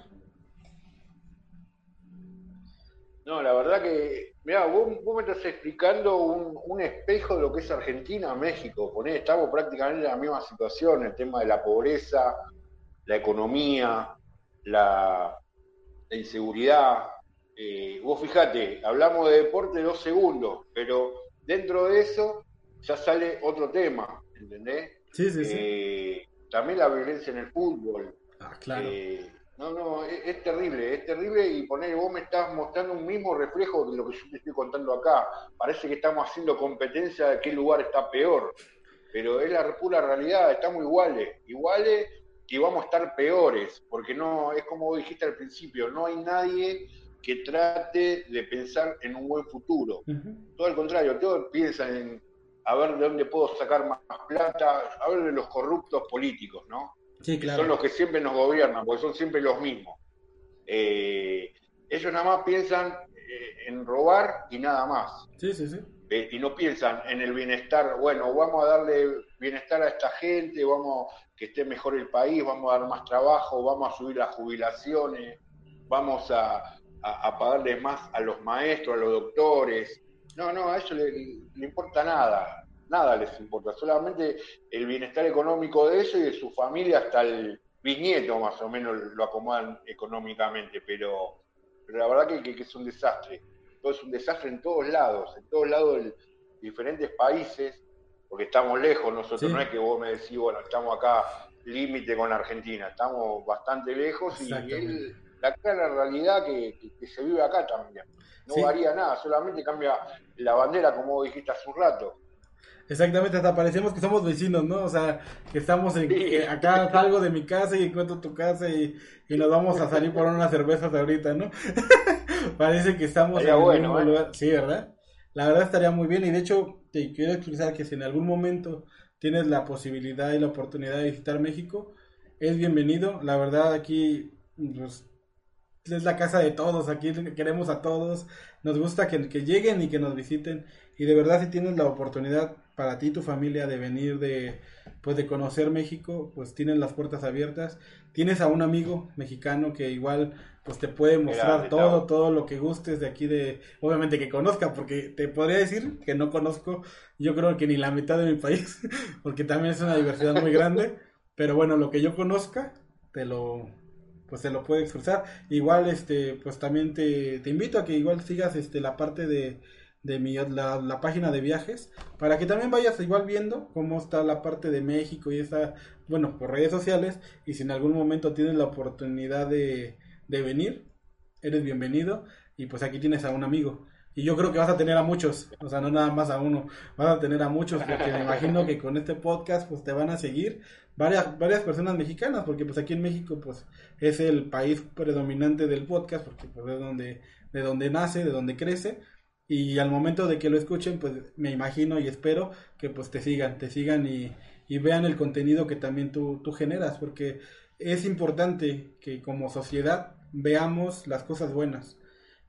No, la verdad que, mira, vos, me estás explicando un, espejo de lo que es Argentina, México. Poné, estamos prácticamente en la misma situación, el tema de la pobreza, la economía, la, inseguridad. Eh, vos fijate, hablamos de deporte dos segundos, pero dentro de eso ya sale otro tema, ¿entendés? Sí, sí, sí. Eh, también la violencia en el fútbol. Ah, claro. Eh, no, no, es, terrible, es terrible y poner, vos me estás mostrando un mismo reflejo de lo que yo te estoy contando acá. Parece que estamos haciendo competencia de qué lugar está peor, pero es la pura realidad, estamos iguales, iguales y vamos a estar peores, porque no, es como dijiste al principio, no hay nadie que trate de pensar en un buen futuro. Todo al contrario, todos piensan en a ver de dónde puedo sacar más plata, a ver de los corruptos políticos, ¿no? son los que siempre nos gobiernan, porque son siempre los mismos. Eh, ellos nada más piensan eh, en robar y nada más. Sí, sí, sí. Eh, y no piensan en el bienestar, bueno, vamos a darle bienestar a esta gente, vamos que esté mejor el país, vamos a dar más trabajo, vamos a subir las jubilaciones, vamos a, a, pagarle más a los maestros, a los doctores. No, no, a ellos le, le importa nada nada les importa, solamente el bienestar económico de eso y de su familia hasta el bisnieto más o menos lo acomodan económicamente, pero, pero la verdad que, es un desastre, todo es un desastre en todos lados, en todos lados de diferentes países, porque estamos lejos nosotros, no es que vos me decís, bueno, estamos acá límite con Argentina, estamos bastante lejos y la, la realidad que, se vive acá también. No varía nada, solamente cambia la bandera, como dijiste hace un rato. Exactamente, hasta parecemos que somos vecinos, ¿no? O sea, que estamos en, acá salgo de mi casa y encuentro tu casa y, nos vamos a salir por unas cervezas ahorita, ¿no? Parece que estamos en el mismo ¿eh? lugar. Sí, ¿verdad? La verdad estaría muy bien y de hecho te quiero expresar que si en algún momento tienes la posibilidad y la oportunidad de visitar México, es bienvenido. La verdad aquí, pues, es la casa de todos, aquí queremos a todos, nos gusta que, que lleguen y que nos visiten y de verdad si tienes la oportunidad para ti y tu familia de venir de pues de conocer México, pues tienes las puertas abiertas, tienes a un amigo mexicano que igual pues te puede mostrar todo, todo lo que gustes de aquí de, obviamente que conozca, porque te podría decir que no conozco, yo creo que ni la mitad de mi país, porque también es una diversidad muy grande, pero bueno, lo que yo conozca, te lo, pues te lo puede expresar. Igual, este, pues también te, te invito a que igual sigas, este, la parte de, de mi, la, la, página de viajes para que también vayas igual viendo cómo está la parte de México y está, bueno, por redes sociales y si en algún momento tienes la oportunidad de, de venir, eres bienvenido y pues aquí tienes a un amigo. Y yo creo que vas a tener a muchos, o sea, no nada más a uno, vas a tener a muchos, porque me imagino que con este podcast pues te van a seguir varias, varias personas mexicanas, porque pues aquí en México pues es el país predominante del podcast, porque pues es donde, de donde nace, de donde crece, y al momento de que lo escuchen, pues me imagino y espero que pues te sigan, te sigan y, vean el contenido que también tú, tú generas, porque es importante que como sociedad veamos las cosas buenas.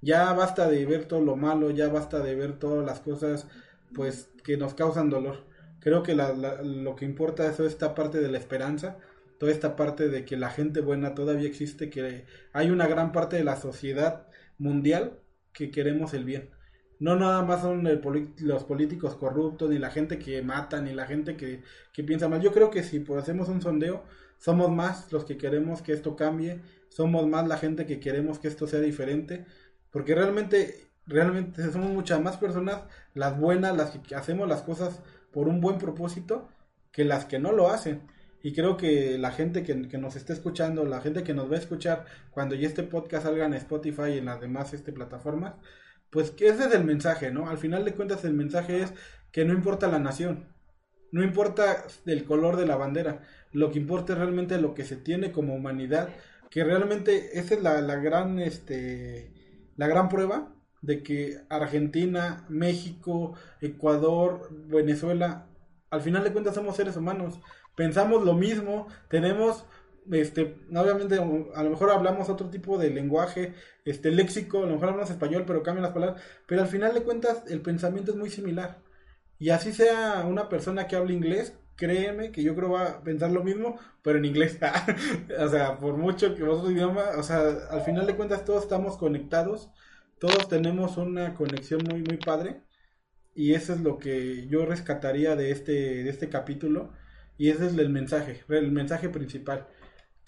Ya basta de ver todo lo malo, ya basta de ver todas las cosas pues que nos causan dolor. Creo que lo que importa es esta parte de la esperanza, toda esta parte de que la gente buena todavía existe, que hay una gran parte de la sociedad mundial que queremos el bien no nada más son los políticos corruptos, ni la gente que mata, ni la gente que, piensa mal. Yo creo que si pues, hacemos un sondeo, somos más los que queremos que esto cambie, somos más la gente que queremos que esto sea diferente, porque realmente, realmente somos muchas más personas, las buenas, las que hacemos las cosas por un buen propósito, que las que no lo hacen. Y creo que la gente que, que, nos esté escuchando, la gente que nos va a escuchar cuando ya este podcast salga en Spotify y en las demás este, plataformas, pues que ese es el mensaje, ¿no? Al final de cuentas el mensaje es que no importa la nación, no importa el color de la bandera, lo que importa es realmente lo que se tiene como humanidad, que realmente esa es la, la gran, este, la gran prueba de que Argentina, México, Ecuador, Venezuela, al final de cuentas somos seres humanos, pensamos lo mismo, tenemos este, obviamente a lo mejor hablamos otro tipo de lenguaje, este léxico, a lo mejor hablamos español, pero cambian las palabras, pero al final de cuentas el pensamiento es muy similar. Y así sea una persona que habla inglés, créeme que yo creo va a pensar lo mismo, pero en inglés. o sea, por mucho que otro idioma, o sea, al final de cuentas todos estamos conectados, todos tenemos una conexión muy muy padre y eso es lo que yo rescataría de este de este capítulo y ese es el mensaje, el mensaje principal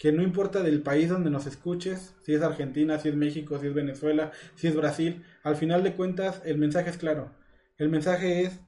que no importa del país donde nos escuches, si es Argentina, si es México, si es Venezuela, si es Brasil, al final de cuentas el mensaje es claro. El mensaje es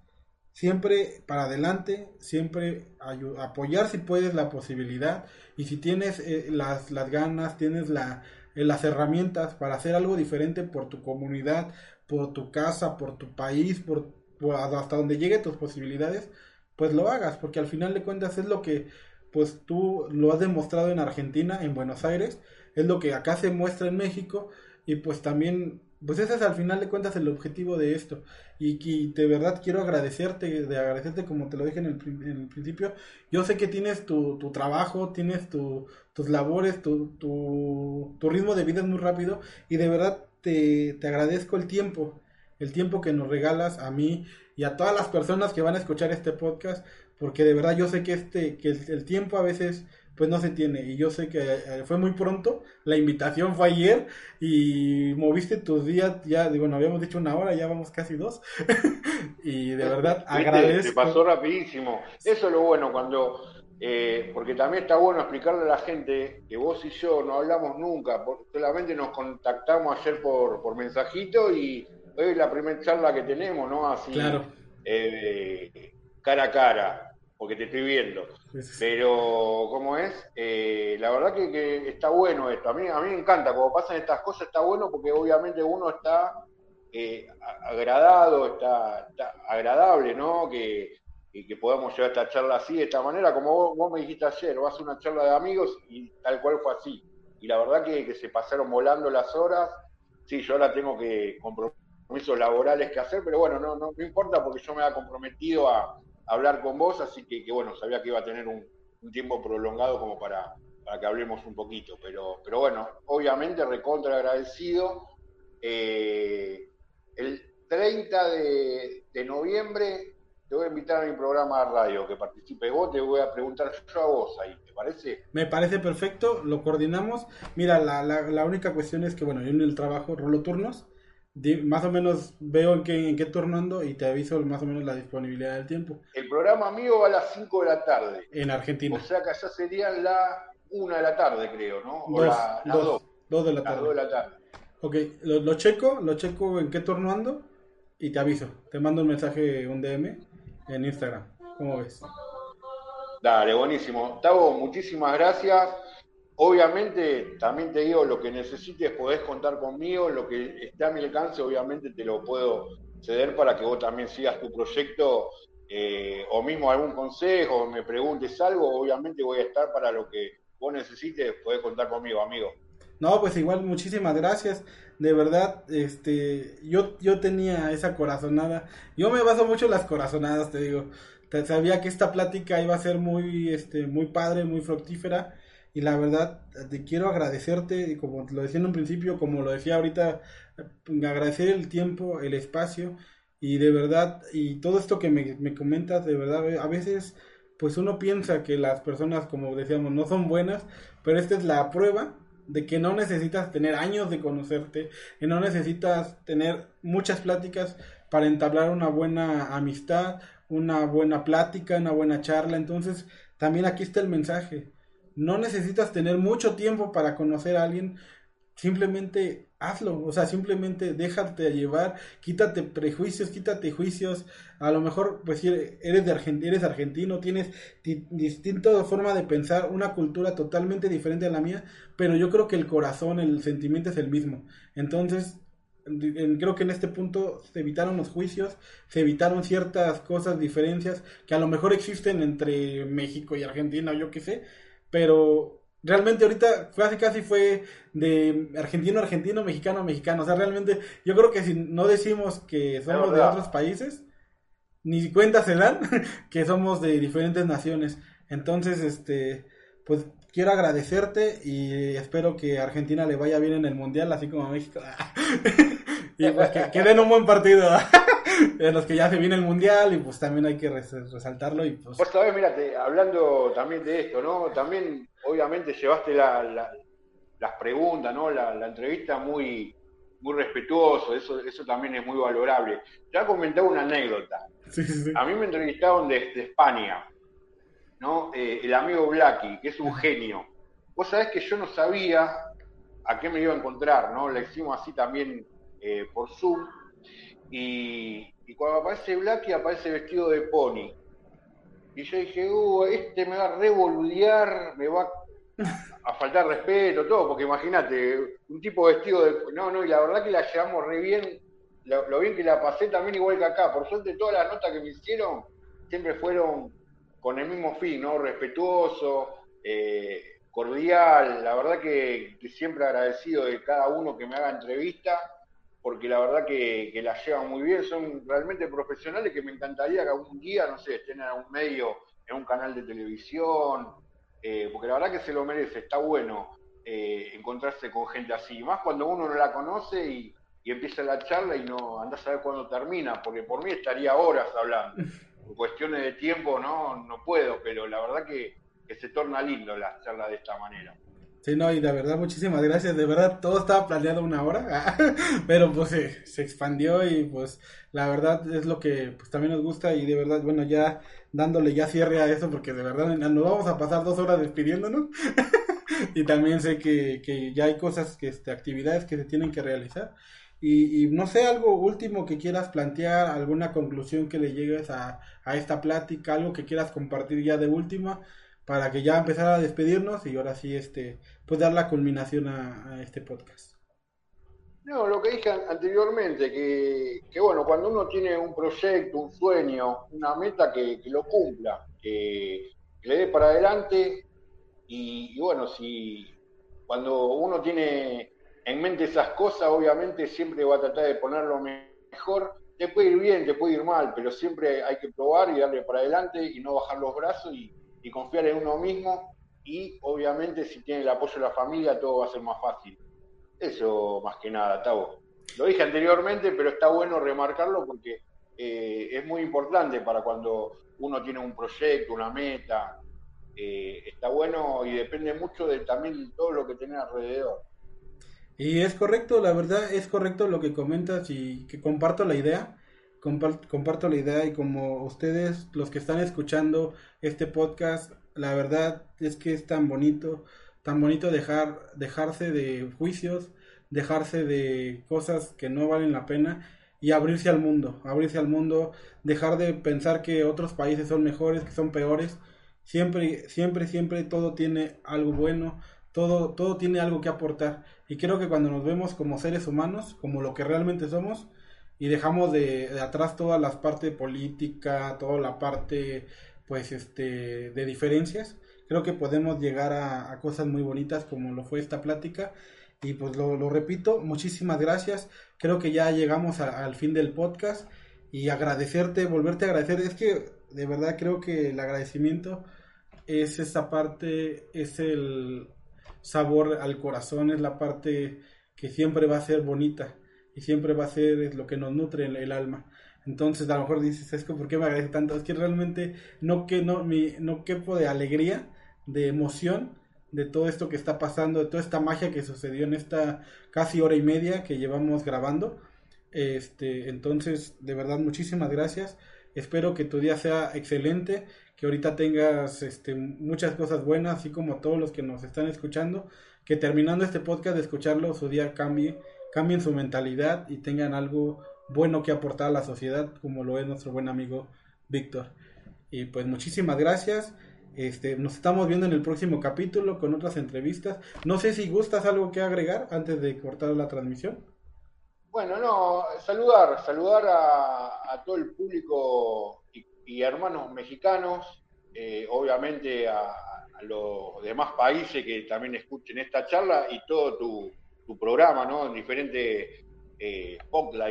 siempre para adelante, siempre apoyar si puedes la posibilidad y si tienes eh, las, las, ganas, tienes la, eh, las herramientas para hacer algo diferente por tu comunidad, por tu casa, por tu país, por, hasta donde llegue tus posibilidades, pues lo hagas, porque al final de cuentas es lo que pues tú lo has demostrado en Argentina, en Buenos Aires, es lo que acá se muestra en México y pues también, pues ese es al final de cuentas el objetivo de esto. Y, de verdad quiero agradecerte, de agradecerte como te lo dije en el, principio. Yo sé que tienes tu, tu trabajo, tienes tu, tus labores, tu, tu, tu, ritmo de vida es muy rápido y de verdad te, te agradezco el tiempo, el tiempo que nos regalas a mí y a todas las personas que van a escuchar este podcast porque de verdad yo sé que este que el, tiempo a veces pues no se tiene y yo sé que eh, fue muy pronto, la invitación fue ayer y moviste tus días ya, digo, no habíamos dicho una hora, ya vamos casi dos y de verdad agradezco. Se pasó rapidísimo, eso es lo bueno cuando, eh, porque también está bueno explicarle a la gente que vos y yo no hablamos nunca, solamente nos contactamos ayer por, por mensajito y hoy es la primera charla que tenemos, ¿no? Así, claro. Eh, cara a cara, porque te estoy viendo. Pero, ¿cómo es? Eh, la verdad que, está bueno esto. A mí, a mí me encanta, cuando pasan estas cosas está bueno porque obviamente uno está eh, agradado, está, agradable, ¿no? Que, que podamos llevar esta charla así, de esta manera, como vos, me dijiste ayer, vas a una charla de amigos y tal cual fue así. Y la verdad que, se pasaron volando las horas. Sí, yo ahora tengo que compromisos laborales que hacer, pero bueno, no, no, no importa porque yo me había comprometido a, hablar con vos, así que, bueno, sabía que iba a tener un, tiempo prolongado como para, para que hablemos un poquito. Pero, pero bueno, obviamente recontra agradecido. Eh, el 30 de, noviembre te voy a invitar a mi programa de radio que participe vos, te voy a preguntar yo a vos ahí, ¿te parece? Me parece perfecto, lo coordinamos. Mira, la, la, única cuestión es que, bueno, yo en el trabajo rolo turnos, más o menos veo en qué, en qué turno ando y te aviso más o menos la disponibilidad del tiempo. El programa mío va a las 5 de la tarde. En Argentina. O sea que allá serían la 1 de la tarde, creo, ¿no? O dos, la, dos, dos, de la tarde. Las 2 de la tarde. Ok, lo, lo checo, lo checo en qué turno ando y te aviso. Te mando un mensaje, un DM en Instagram. ¿Cómo ves? Dale, buenísimo. Tavo, muchísimas gracias. Obviamente, también te digo, lo que necesites podés contar conmigo, lo que esté a mi alcance, obviamente te lo puedo ceder para que vos también sigas tu proyecto eh, o mismo algún consejo, me preguntes algo, obviamente voy a estar para lo que vos necesites, podés contar conmigo, amigo. No, pues igual muchísimas gracias. De verdad, este, yo, yo tenía esa corazonada. Yo me baso mucho en las corazonadas, te digo. Sabía que esta plática iba a ser muy, este, muy padre, muy fructífera. Y la verdad, te quiero agradecerte, y como lo decía en un principio, como lo decía ahorita, agradecer el tiempo, el espacio. Y de verdad, y todo esto que me, me comentas, de verdad, a veces, pues uno piensa que las personas, como decíamos, no son buenas, pero esta es la prueba de que no necesitas tener años de conocerte, que no necesitas tener muchas pláticas para entablar una buena amistad, una buena plática, una buena charla. Entonces, también aquí está el mensaje. No necesitas tener mucho tiempo para conocer a alguien, simplemente hazlo, o sea, simplemente déjate llevar, quítate prejuicios, quítate juicios, a lo mejor pues eres de Argentina, eres argentino, tienes distinta forma de pensar, una cultura totalmente diferente a la mía, pero yo creo que el corazón, el sentimiento es el mismo. Entonces, creo que en este punto se evitaron los juicios, se evitaron ciertas cosas, diferencias que a lo mejor existen entre México y Argentina, yo qué sé, pero realmente ahorita casi casi fue de argentino argentino, mexicano mexicano. O sea, realmente yo creo que si no decimos que somos de otros países, ni cuenta se dan que somos de diferentes naciones. Entonces, este, pues quiero agradecerte y espero que Argentina le vaya bien en el mundial, así como a México. y pues que, que den un buen partido. en los que ya se viene el mundial y pues también hay que resaltarlo y pues... Vos sabés, mírate, hablando también de esto, ¿no? También obviamente llevaste las preguntas, ¿no? La, entrevista muy, muy respetuoso, eso, eso también es muy valorable. Ya comentaba una anécdota. A mí me entrevistaron desde España, ¿no? Eh, el amigo Blacky, que es un genio. Vos sabés que yo no sabía a qué me iba a encontrar, ¿no? Le hicimos así también eh, por Zoom y, cuando aparece Blacky aparece vestido de pony. Y yo dije, uh, este me va a revoludear, me va a faltar respeto, todo, porque imagínate, un tipo vestido de... No, no, y la verdad que la llevamos re bien, lo, bien que la pasé también igual que acá. Por suerte todas las notas que me hicieron siempre fueron con el mismo fin, ¿no? Respetuoso, eh, cordial, la verdad que, que siempre agradecido de cada uno que me haga entrevista porque la verdad que, la llevan muy bien, son realmente profesionales que me encantaría que algún día, no sé, estén en un medio, en un canal de televisión, eh, porque la verdad que se lo merece, está bueno eh, encontrarse con gente así, más cuando uno no la conoce y, empieza la charla y no anda a saber cuándo termina, porque por mí estaría horas hablando. Por cuestiones de tiempo no, no puedo, pero la verdad que, que se torna lindo la charla de esta manera. Sí, no, y de verdad, muchísimas gracias. De verdad, todo estaba planeado una hora, pero pues se, expandió y pues la verdad es lo que pues también nos gusta y de verdad, bueno, ya dándole ya cierre a eso porque de verdad nos vamos a pasar dos horas despidiéndonos y también sé que, que ya hay cosas, que este, actividades que se tienen que realizar. Y, y, no sé, algo último que quieras plantear, alguna conclusión que le llegues a, a esta plática, algo que quieras compartir ya de última, para que ya empezara a despedirnos y ahora sí, este, pues dar la culminación a, este podcast. No, lo que dije anteriormente, que, que, bueno, cuando uno tiene un proyecto, un sueño, una meta, que, lo cumpla, que, le dé para adelante y, bueno, si cuando uno tiene en mente esas cosas, obviamente siempre va a tratar de ponerlo mejor. Te puede ir bien, te puede ir mal, pero siempre hay que probar y darle para adelante y no bajar los brazos y, y confiar en uno mismo y obviamente si tiene el apoyo de la familia todo va a ser más fácil. Eso más que nada, Tavo. Lo dije anteriormente, pero está bueno remarcarlo porque eh, es muy importante para cuando uno tiene un proyecto, una meta. Eh, está bueno y depende mucho de también todo lo que tiene alrededor. Y es correcto, la verdad es correcto lo que comentas y que comparto la idea. Comparto, la idea y como ustedes, los que están escuchando este podcast, la verdad es que es tan bonito, tan bonito dejar, dejarse de juicios, dejarse de cosas que no valen la pena y abrirse al mundo, abrirse al mundo, dejar de pensar que otros países son mejores, que son peores. Siempre, siempre, siempre todo tiene algo bueno, todo, todo tiene algo que aportar. Y creo que cuando nos vemos como seres humanos, como lo que realmente somos, y dejamos de, atrás toda la parte política, toda la parte, pues, este, de diferencias, creo que podemos llegar a, a cosas muy bonitas como lo fue esta plática y pues lo, repito, muchísimas gracias. Creo que ya llegamos al fin del podcast y agradecerte, volverte a agradecer. Es que de verdad creo que el agradecimiento es esa parte, es el sabor al corazón, es la parte que siempre va a ser bonita y siempre va a ser lo que nos nutre el, el alma. Entonces a lo mejor dices, es que ¿por qué me agradece tanto? Es que realmente no, que, no, mi, no quepo de alegría, de emoción de todo esto que está pasando, de toda esta magia que sucedió en esta casi hora y media que llevamos grabando. Este, entonces, de verdad, muchísimas gracias. Espero que tu día sea excelente, que ahorita tengas este, muchas cosas buenas, así como todos los que nos están escuchando, que terminando este podcast de escucharlo, su día cambie, cambien su mentalidad y tengan algo bueno que aportar a la sociedad, como lo es nuestro buen amigo Víctor. Y pues muchísimas gracias. Este, nos estamos viendo en el próximo capítulo con otras entrevistas. No sé si gustas algo que agregar antes de cortar la transmisión. Bueno, no, saludar, saludar a, todo el público y, hermanos mexicanos, eh, obviamente a, los demás países que también escuchen esta charla y todo tu, programa, ¿no? En diferentes eh,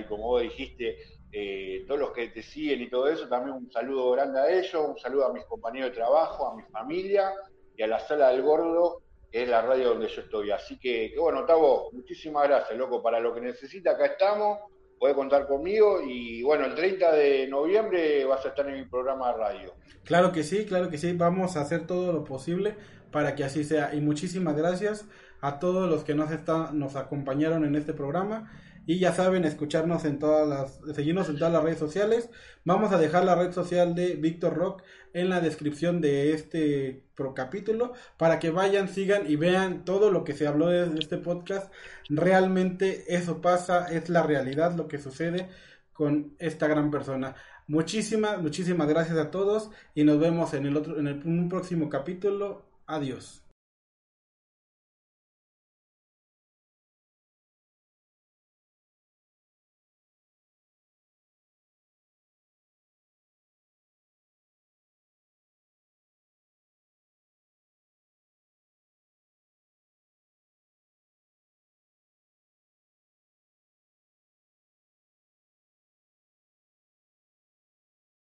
como vos dijiste, eh, todos los que te siguen y todo eso, también un saludo grande a ellos, un saludo a mis compañeros de trabajo, a mi familia y a la Sala del Gordo, que es la radio donde yo estoy. Así que, bueno, Tavo, muchísimas gracias, loco, para lo que necesita, acá estamos, puede contar conmigo y bueno, el 30 de noviembre vas a estar en mi programa de radio. Claro que sí, claro que sí, vamos a hacer todo lo posible para que así sea. Y muchísimas gracias a todos los que nos, están, nos acompañaron en este programa y ya saben, escucharnos en todas las, seguirnos en todas las redes sociales. Vamos a dejar la red social de Víctor Rock en la descripción de este capítulo para que vayan, sigan y vean todo lo que se habló de este podcast. Realmente eso pasa, es la realidad lo que sucede con esta gran persona. Muchísimas, muchísimas gracias a todos y nos vemos en el otro, en el, en un próximo capítulo. Adiós.